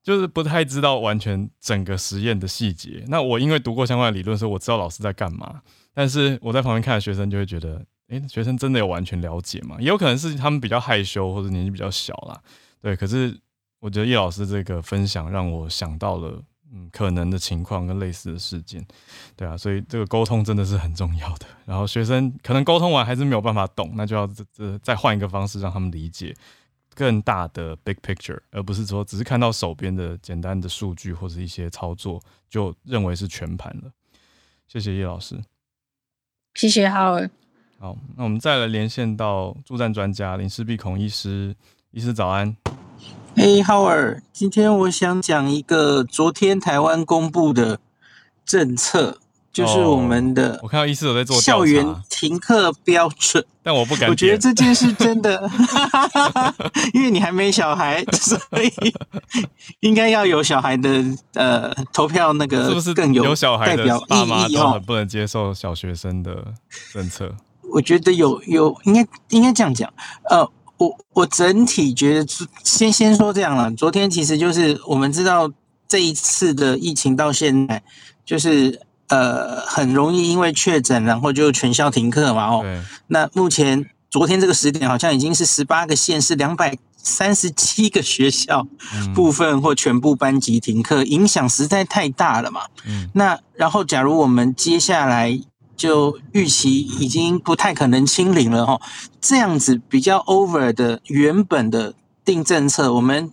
[SPEAKER 1] 就是不太知道完全整个实验的细节。那我因为读过相关的理论，所以我知道老师在干嘛，但是我在旁边看的学生就会觉得。诶，学生真的有完全了解吗？也有可能是他们比较害羞或者年纪比较小啦。对，可是我觉得叶老师这个分享让我想到了，嗯，可能的情况跟类似的事件。对啊，所以这个沟通真的是很重要的。然后学生可能沟通完还是没有办法懂，那就要这这再换一个方式让他们理解更大的 big picture，而不是说只是看到手边的简单的数据或者一些操作就认为是全盘了。谢谢叶老师，
[SPEAKER 4] 谢谢浩尔。
[SPEAKER 1] 好，那我们再来连线到助战专家林氏璧孔医师，医师早安。
[SPEAKER 5] 嘿，浩尔，今天我想讲一个昨天台湾公布的政策，就是我们的，
[SPEAKER 1] 我看到医师有在做
[SPEAKER 5] 校园停课标准，
[SPEAKER 1] 但我不敢。
[SPEAKER 5] 我觉得这件事真的，因为你还没小孩，所以应该要有小孩的呃投票那个，
[SPEAKER 1] 是不是
[SPEAKER 5] 更有代表
[SPEAKER 1] 爸妈都很不能接受小学生的政策？
[SPEAKER 5] 我觉得有有应该应该这样讲，呃，我我整体觉得先先说这样了。昨天其实就是我们知道这一次的疫情到现在就是。呃，很容易因为确诊，然后就全校停课嘛。哦，那目前昨天这个时点，好像已经是十八个县市两百三十七个学校，部分或全部班级停课，影响实在太大了嘛。嗯，那然后假如我们接下来就预期已经不太可能清零了哈，这样子比较 over 的原本的定政策，我们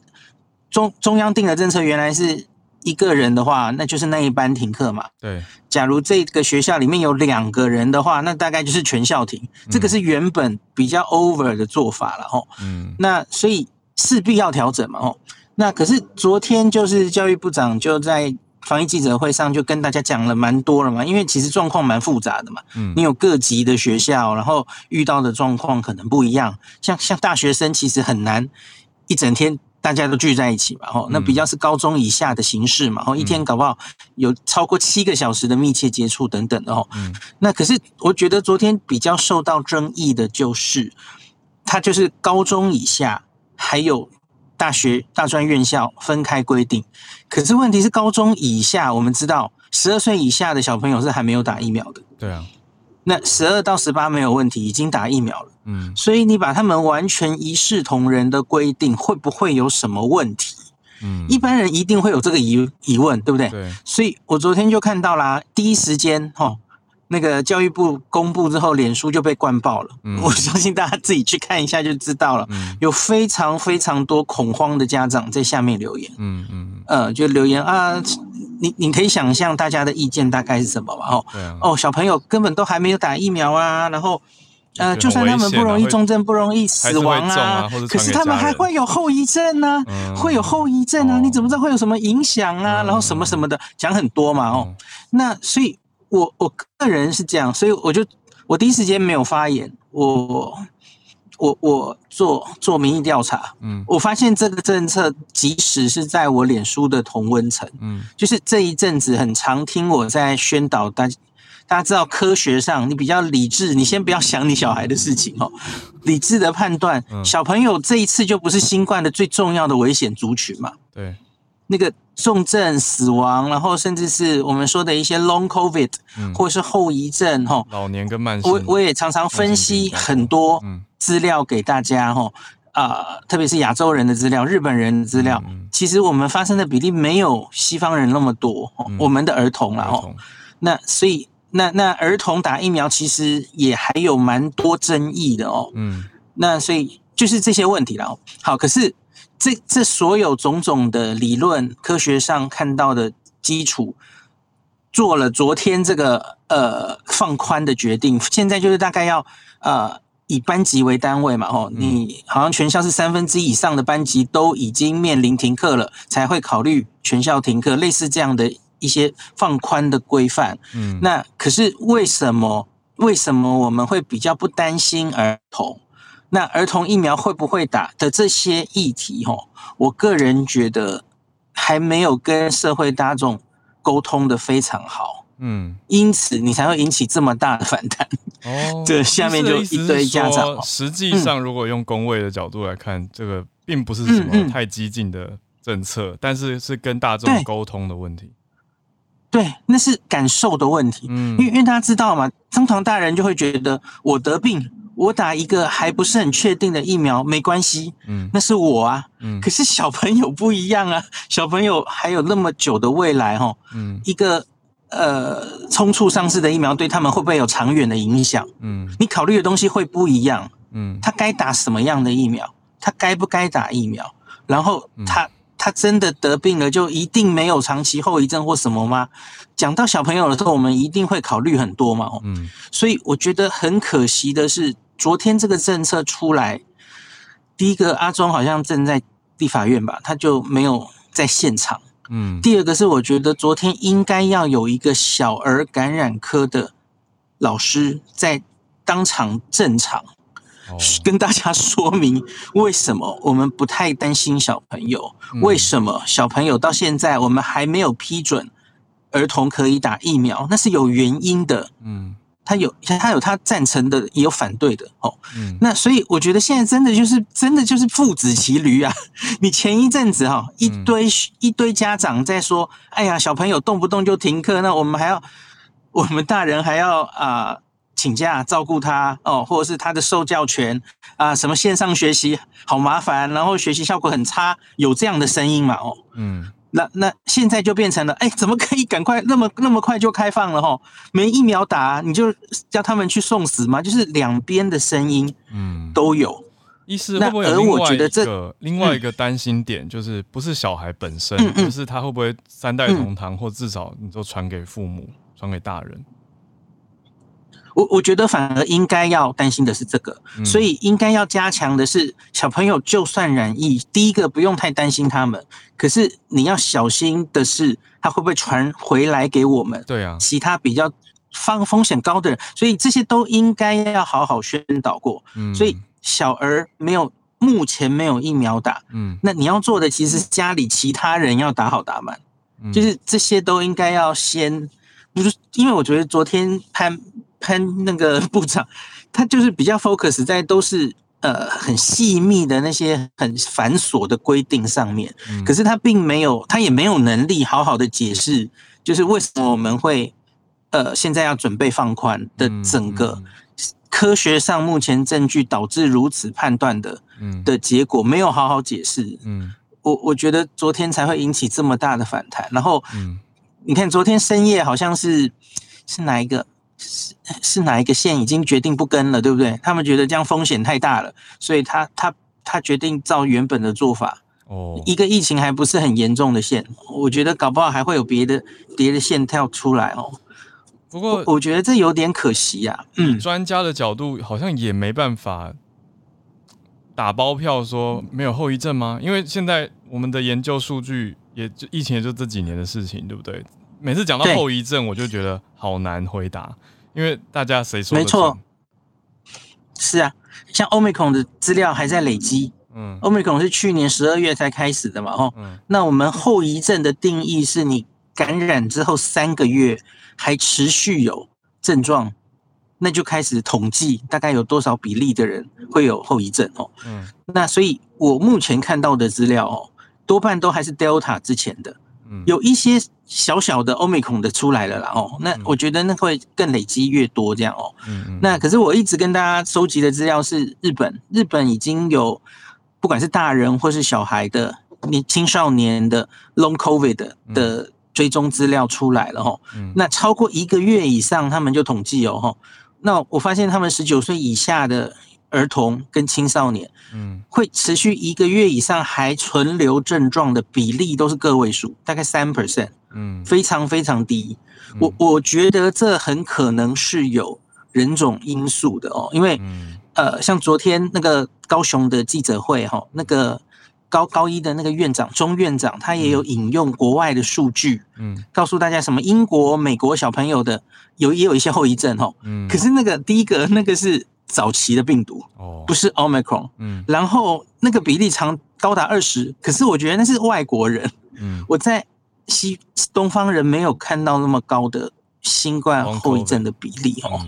[SPEAKER 5] 中中央定的政策原来是。一个人的话，那就是那一班停课嘛。
[SPEAKER 1] 对，
[SPEAKER 5] 假如这个学校里面有两个人的话，那大概就是全校停。嗯、这个是原本比较 over 的做法了吼。嗯，那所以势必要调整嘛哦。那可是昨天就是教育部长就在防疫记者会上就跟大家讲了蛮多了嘛，因为其实状况蛮复杂的嘛。嗯，你有各级的学校，然后遇到的状况可能不一样。像像大学生其实很难一整天。大家都聚在一起嘛，吼，那比较是高中以下的形式嘛，吼，一天搞不好有超过七个小时的密切接触等等的吼。嗯，那可是我觉得昨天比较受到争议的就是，他就是高中以下还有大学大专院校分开规定，可是问题是高中以下，我们知道十二岁以下的小朋友是还没有打疫苗的。
[SPEAKER 1] 对啊。
[SPEAKER 5] 那十二到十八没有问题，已经打疫苗了。嗯，所以你把他们完全一视同仁的规定，会不会有什么问题？嗯，一般人一定会有这个疑疑问，对不对？
[SPEAKER 1] 对。
[SPEAKER 5] 所以我昨天就看到啦，第一时间哈，那个教育部公布之后，脸书就被灌爆了。嗯，我相信大家自己去看一下就知道了。嗯，有非常非常多恐慌的家长在下面留言。嗯嗯，呃，就留言啊。你你可以想象大家的意见大概是什么吧？哦，啊、哦，小朋友根本都还没有打疫苗啊，然后呃，就算他们不容易重症，不容易死亡啊，啊可是他们还会有后遗症呢、啊，嗯、会有后遗症啊，哦、你怎么知道会有什么影响啊？然后什么什么的讲很多嘛，哦，嗯、那所以我我个人是这样，所以我就我第一时间没有发言，我。我我做做民意调查，嗯，我发现这个政策，即使是在我脸书的同温层，嗯，就是这一阵子很常听我在宣导，大大家知道科学上你比较理智，你先不要想你小孩的事情哦，理智的判断，小朋友这一次就不是新冠的最重要的危险族群嘛，
[SPEAKER 1] 对。
[SPEAKER 5] 那个重症死亡，然后甚至是我们说的一些 long COVID，嗯，或者是后遗症，哈，
[SPEAKER 1] 老年跟慢性，
[SPEAKER 5] 我我也常常分析很多资料给大家，哈，啊，特别是亚洲人的资料、日本人的资料，其实我们发生的比例没有西方人那么多，我们的儿童啦，哈，那所以那那儿童打疫苗其实也还有蛮多争议的哦，嗯，那所以就是这些问题啦，好，可是。这这所有种种的理论，科学上看到的基础，做了昨天这个呃放宽的决定，现在就是大概要呃以班级为单位嘛，哦，你好像全校是三分之一以上的班级都已经面临停课了，才会考虑全校停课，类似这样的一些放宽的规范。嗯，那可是为什么为什么我们会比较不担心儿童？那儿童疫苗会不会打的这些议题，吼，我个人觉得还没有跟社会大众沟通的非常好，嗯，因此你才会引起这么大的反弹。哦，对下面就一堆家长。
[SPEAKER 1] 实际上，如果用工位的角度来看，嗯、这个并不是什么太激进的政策，嗯嗯、但是是跟大众沟通的问题。
[SPEAKER 5] 对，对，那是感受的问题。嗯，因为因为大家知道嘛，通常大人就会觉得我得病。我打一个还不是很确定的疫苗没关系，嗯，那是我啊，嗯，可是小朋友不一样啊，小朋友还有那么久的未来哈，嗯，一个呃匆促上市的疫苗对他们会不会有长远的影响？嗯，你考虑的东西会不一样，嗯，他该打什么样的疫苗？他该不该打疫苗？然后他他真的得病了就一定没有长期后遗症或什么吗？讲到小朋友的时候，我们一定会考虑很多嘛，嗯，所以我觉得很可惜的是。昨天这个政策出来，第一个阿中好像正在立法院吧，他就没有在现场。嗯，第二个是我觉得昨天应该要有一个小儿感染科的老师在当场正常。跟大家说明为什么我们不太担心小朋友？为什么小朋友到现在我们还没有批准儿童可以打疫苗？那是有原因的。嗯，他有他有他赞成的，也有反对的。哦，嗯，那所以我觉得现在真的就是真的就是父子骑驴啊！你前一阵子哈一堆一堆家长在说，哎呀，小朋友动不动就停课，那我们还要 我们大人还要啊。请假照顾他哦，或者是他的受教权啊，什么线上学习好麻烦，然后学习效果很差，有这样的声音嘛？哦，嗯，那那现在就变成了，哎，怎么可以赶快那么那么快就开放了？哈，没疫苗打，你就叫他们去送死吗？就是两边的声音，嗯，都有。
[SPEAKER 1] 意思会不会有另外一个另外一个担心点，就是不是小孩本身，就是他会不会三代同堂，或至少你就传给父母，传给大人？
[SPEAKER 5] 我我觉得反而应该要担心的是这个，所以应该要加强的是小朋友就算染疫，第一个不用太担心他们，可是你要小心的是他会不会传回来给我们？
[SPEAKER 1] 对啊，
[SPEAKER 5] 其他比较方风险高的人，所以这些都应该要好好宣导过。嗯，所以小儿没有目前没有疫苗打，嗯，那你要做的其实是家里其他人要打好打满，就是这些都应该要先，不是因为我觉得昨天潘。喷那个 部长，他就是比较 focus 在都是呃很细密的那些很繁琐的规定上面，嗯、可是他并没有，他也没有能力好好的解释，就是为什么我们会呃现在要准备放宽的整个科学上目前证据导致如此判断的的结果，没有好好解释。嗯，我我觉得昨天才会引起这么大的反弹，然后嗯，你看昨天深夜好像是是哪一个？是是哪一个县已经决定不跟了，对不对？他们觉得这样风险太大了，所以他他他决定照原本的做法。哦，一个疫情还不是很严重的县，我觉得搞不好还会有别的别的县跳出来哦。
[SPEAKER 1] 不过
[SPEAKER 5] 我，我觉得这有点可惜呀、啊。嗯，
[SPEAKER 1] 专家的角度好像也没办法打包票说没有后遗症吗？因为现在我们的研究数据也就疫情也就这几年的事情，对不对？每次讲到后遗症，我就觉得好难回答，因为大家谁说？
[SPEAKER 5] 没错，是啊，像 Omicron 的资料还在累积，嗯，Omicron 是去年十二月才开始的嘛，哦，嗯，那我们后遗症的定义是你感染之后三个月还持续有症状，那就开始统计大概有多少比例的人会有后遗症哦，嗯，那所以我目前看到的资料哦，多半都还是 Delta 之前的。有一些小小的 Omicron 的出来了啦哦，那我觉得那会更累积越多这样哦。嗯，那可是我一直跟大家收集的资料是日本，日本已经有不管是大人或是小孩的年青少年的 Long COVID 的追踪资料出来了哦。那超过一个月以上，他们就统计哦。那我发现他们十九岁以下的。儿童跟青少年，嗯，会持续一个月以上还存留症状的比例都是个位数，大概三 percent，嗯，非常非常低。我我觉得这很可能是有人种因素的哦，因为，呃，像昨天那个高雄的记者会哈，那个高高一的那个院长钟院长，他也有引用国外的数据，嗯，告诉大家什么英国、美国小朋友的有也有一些后遗症哈，嗯，可是那个第一个那个是。早期的病毒哦，不是 Omicron，嗯，然后那个比例长高达二十，可是我觉得那是外国人，嗯，我在西东方人没有看到那么高的新冠后遗症的比例哦，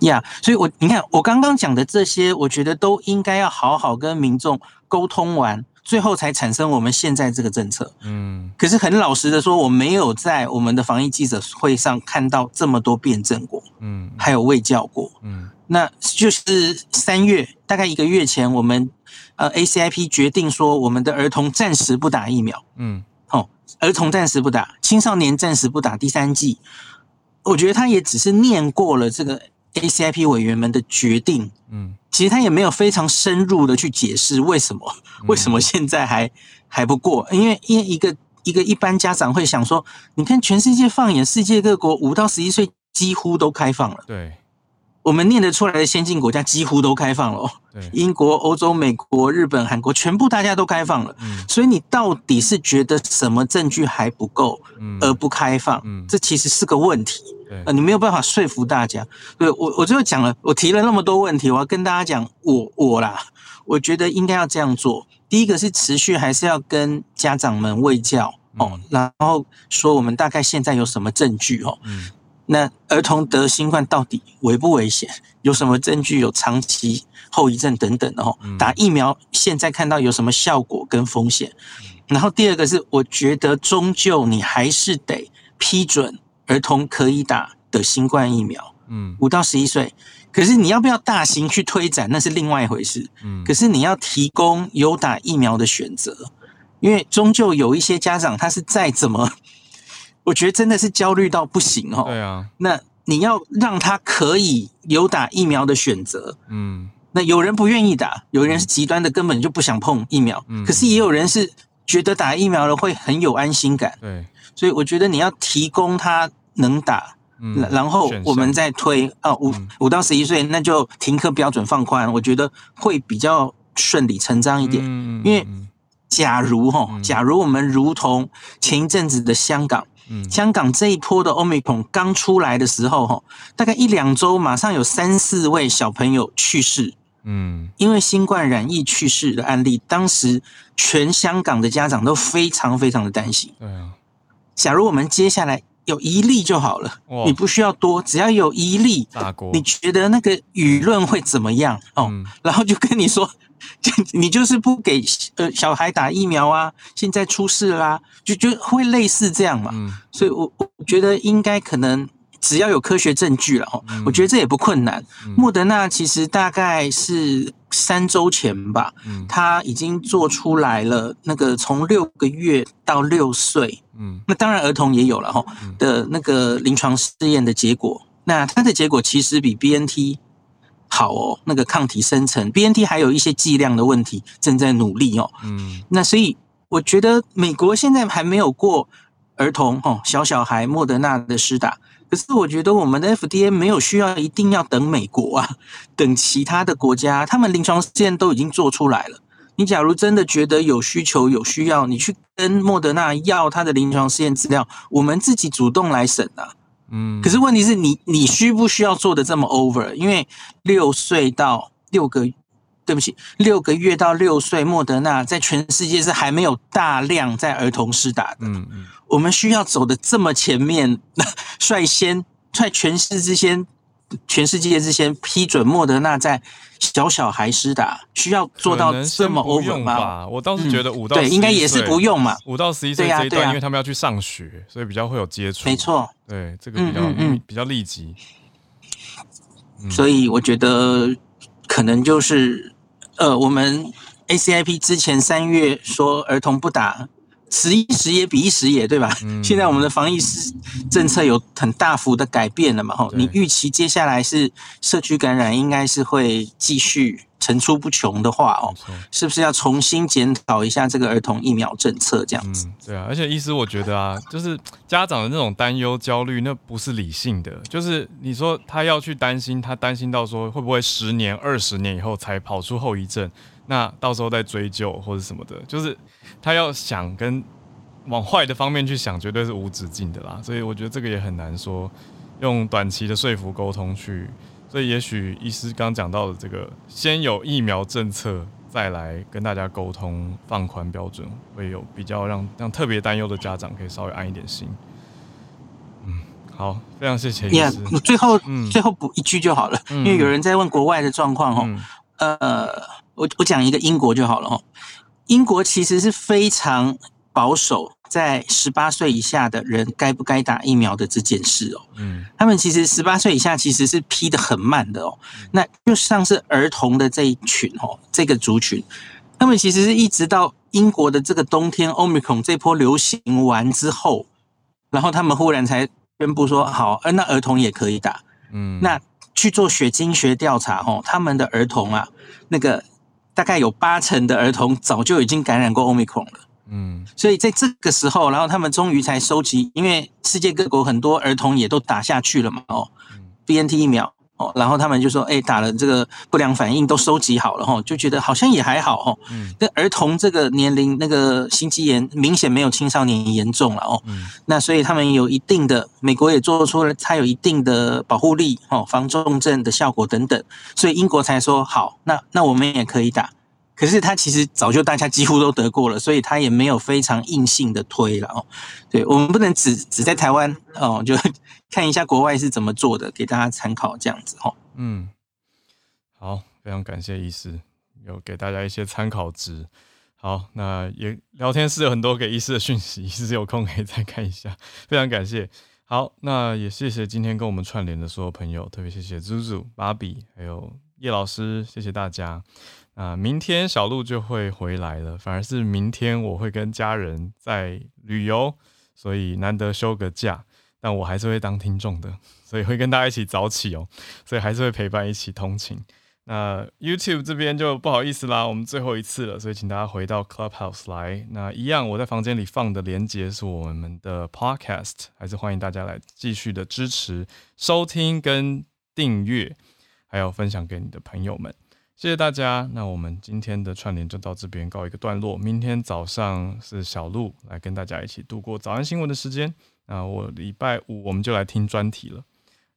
[SPEAKER 5] 呀，所以我你看我刚刚讲的这些，我觉得都应该要好好跟民众沟通完，最后才产生我们现在这个政策，嗯，可是很老实的说，我没有在我们的防疫记者会上看到这么多辩证过，嗯，还有未教过，嗯。那就是三月，大概一个月前，我们呃 ACIP 决定说，我们的儿童暂时不打疫苗。嗯，哦，儿童暂时不打，青少年暂时不打第三剂。我觉得他也只是念过了这个 ACIP 委员们的决定。嗯，其实他也没有非常深入的去解释为什么，为什么现在还还不过？因为因为一个一个一般家长会想说，你看全世界放眼世界各国，五到十一岁几乎都开放了。
[SPEAKER 1] 对。
[SPEAKER 5] 我们念得出来的先进国家几乎都开放了，英国、欧洲、美国、日本、韩国，全部大家都开放了。嗯，所以你到底是觉得什么证据还不够，而不开放？嗯，这其实是个问题。对，呃，你没有办法说服大家。对，我，我最后讲了，我提了那么多问题，我要跟大家讲，我我啦，我觉得应该要这样做。第一个是持续还是要跟家长们喂教哦，然后说我们大概现在有什么证据哦。嗯。那儿童得新冠到底危不危险？有什么证据？有长期后遗症等等的哦。打疫苗现在看到有什么效果跟风险？然后第二个是，我觉得终究你还是得批准儿童可以打的新冠疫苗。嗯，五到十一岁，可是你要不要大型去推展，那是另外一回事。嗯，可是你要提供有打疫苗的选择，因为终究有一些家长他是再怎么。我觉得真的是焦虑到不行哦。
[SPEAKER 1] 对啊，
[SPEAKER 5] 那你要让他可以有打疫苗的选择。嗯，那有人不愿意打，有人是极端的，根本就不想碰疫苗。嗯，可是也有人是觉得打疫苗了会很有安心感。
[SPEAKER 1] 对，
[SPEAKER 5] 所以我觉得你要提供他能打，嗯，然后我们再推啊，五五到十一岁，那就停课标准放宽，我觉得会比较顺理成章一点。嗯，因为假如哈，假如我们如同前一阵子的香港。香港这一波的 Omicron 刚出来的时候，哈，大概一两周，马上有三四位小朋友去世，嗯，因为新冠染疫去世的案例，当时全香港的家长都非常非常的担心。对啊，假如我们接下来有一例就好了，你不需要多，只要有一例，你觉得那个舆论会怎么样？哦，然后就跟你说。就 你就是不给呃小孩打疫苗啊，现在出事啦，啊，就就会类似这样嘛。嗯，所以我我觉得应该可能只要有科学证据了哈，嗯，我觉得这也不困难。嗯，莫德纳其实大概是三周前吧，嗯，他已经做出来了那个从六个月到六岁，嗯，那当然儿童也有了哈的那个临床试验的结果，那它的结果其实比 BNT。好哦，那个抗体生成，BNT 还有一些剂量的问题，正在努力哦。嗯，那所以我觉得美国现在还没有过儿童哦，小小孩莫德纳的施打，可是我觉得我们的 FDA 没有需要一定要等美国啊，等其他的国家，他们临床试验都已经做出来了。你假如真的觉得有需求有需要，你去跟莫德纳要他的临床试验资料，我们自己主动来审啊。嗯，可是问题是你，你需不需要做的这么 over？因为六岁到六个，对不起，六个月到六岁，莫德纳在全世界是还没有大量在儿童施打的。嗯嗯，我们需要走的这么前面，率先在全世之先。全世界之前批准莫德纳在小小孩施打，需要做到这么 over 吗？
[SPEAKER 1] 我倒是觉得五到
[SPEAKER 5] 对应该也是不用嘛。
[SPEAKER 1] 五到十一岁这一段，因为他们要去上学，所以比较会有接触。
[SPEAKER 5] 没错，
[SPEAKER 1] 对这个比较嗯比较立即。
[SPEAKER 5] 所以我觉得可能就是呃，我们 ACIP 之前三月说儿童不打。时一时也彼一时也，对吧？嗯、现在我们的防疫是政策有很大幅的改变了嘛？吼，你预期接下来是社区感染应该是会继续层出不穷的话，哦，是不是要重新检讨一下这个儿童疫苗政策？这样子，
[SPEAKER 1] 嗯，对啊。而且医师，我觉得啊，就是家长的那种担忧、焦虑，那不是理性的。就是你说他要去担心，他担心到说会不会十年、二十年以后才跑出后遗症？那到时候再追究或者什么的，就是他要想跟往坏的方面去想，绝对是无止境的啦。所以我觉得这个也很难说用短期的说服沟通去。所以也许医师刚讲到的这个，先有疫苗政策，再来跟大家沟通放宽标准，会有比较让让特别担忧的家长可以稍微安一点心。嗯，好，非常谢谢医师。
[SPEAKER 5] Yeah, 最后，嗯、最后补一句就好了，嗯、因为有人在问国外的状况哦，嗯、呃。我我讲一个英国就好了哦，英国其实是非常保守，在十八岁以下的人该不该打疫苗的这件事哦。嗯，他们其实十八岁以下其实是批的很慢的哦。那就像是儿童的这一群哦，这个族群，他们其实是一直到英国的这个冬天，Omicron 这波流行完之后，然后他们忽然才宣布说好，呃那儿童也可以打。嗯，那去做血清学调查哦，他们的儿童啊，那个。大概有八成的儿童早就已经感染过 Omicron 了，嗯，所以在这个时候，然后他们终于才收集，因为世界各国很多儿童也都打下去了嘛，哦，BNT 疫苗，哦，然后他们就说，哎，打了这个不良反应都收集好了哈，就觉得好像也还好哈。嗯。那儿童这个年龄那个心肌炎明显没有青少年严重了哦。嗯。那所以他们有一定的，美国也做出了它有一定的保护力哦，防重症的效果等等，所以英国才说好，那那我们也可以打。可是他其实早就大家几乎都得过了，所以他也没有非常硬性的推了哦。对，我们不能只只在台湾哦，就 看一下国外是怎么做的，给大家参考这样子哦。
[SPEAKER 1] 嗯，好，非常感谢医师有给大家一些参考值。好，那也聊天室有很多给医师的讯息，医师有空可以再看一下。非常感谢。好，那也谢谢今天跟我们串联的所有朋友，特别谢谢 Zuzu、芭比还有叶老师，谢谢大家。啊，明天小鹿就会回来了，反而是明天我会跟家人在旅游，所以难得休个假，但我还是会当听众的，所以会跟大家一起早起哦，所以还是会陪伴一起通勤。那 YouTube 这边就不好意思啦，我们最后一次了，所以请大家回到 Clubhouse 来。那一样，我在房间里放的连接是我们的 Podcast，还是欢迎大家来继续的支持、收听跟订阅，还有分享给你的朋友们。谢谢大家，那我们今天的串联就到这边告一个段落。明天早上是小鹿来跟大家一起度过早安新闻的时间。那我礼拜五我们就来听专题了。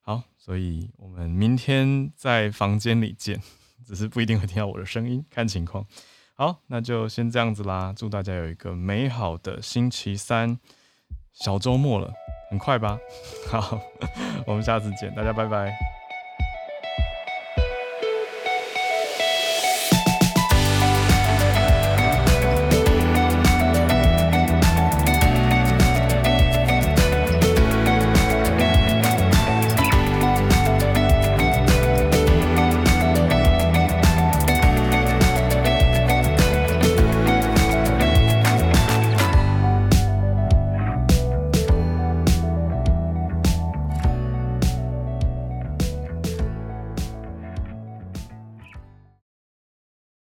[SPEAKER 1] 好，所以我们明天在房间里见，只是不一定会听到我的声音，看情况。好，那就先这样子啦。祝大家有一个美好的星期三，小周末了，很快吧？好，我们下次见，大家拜拜。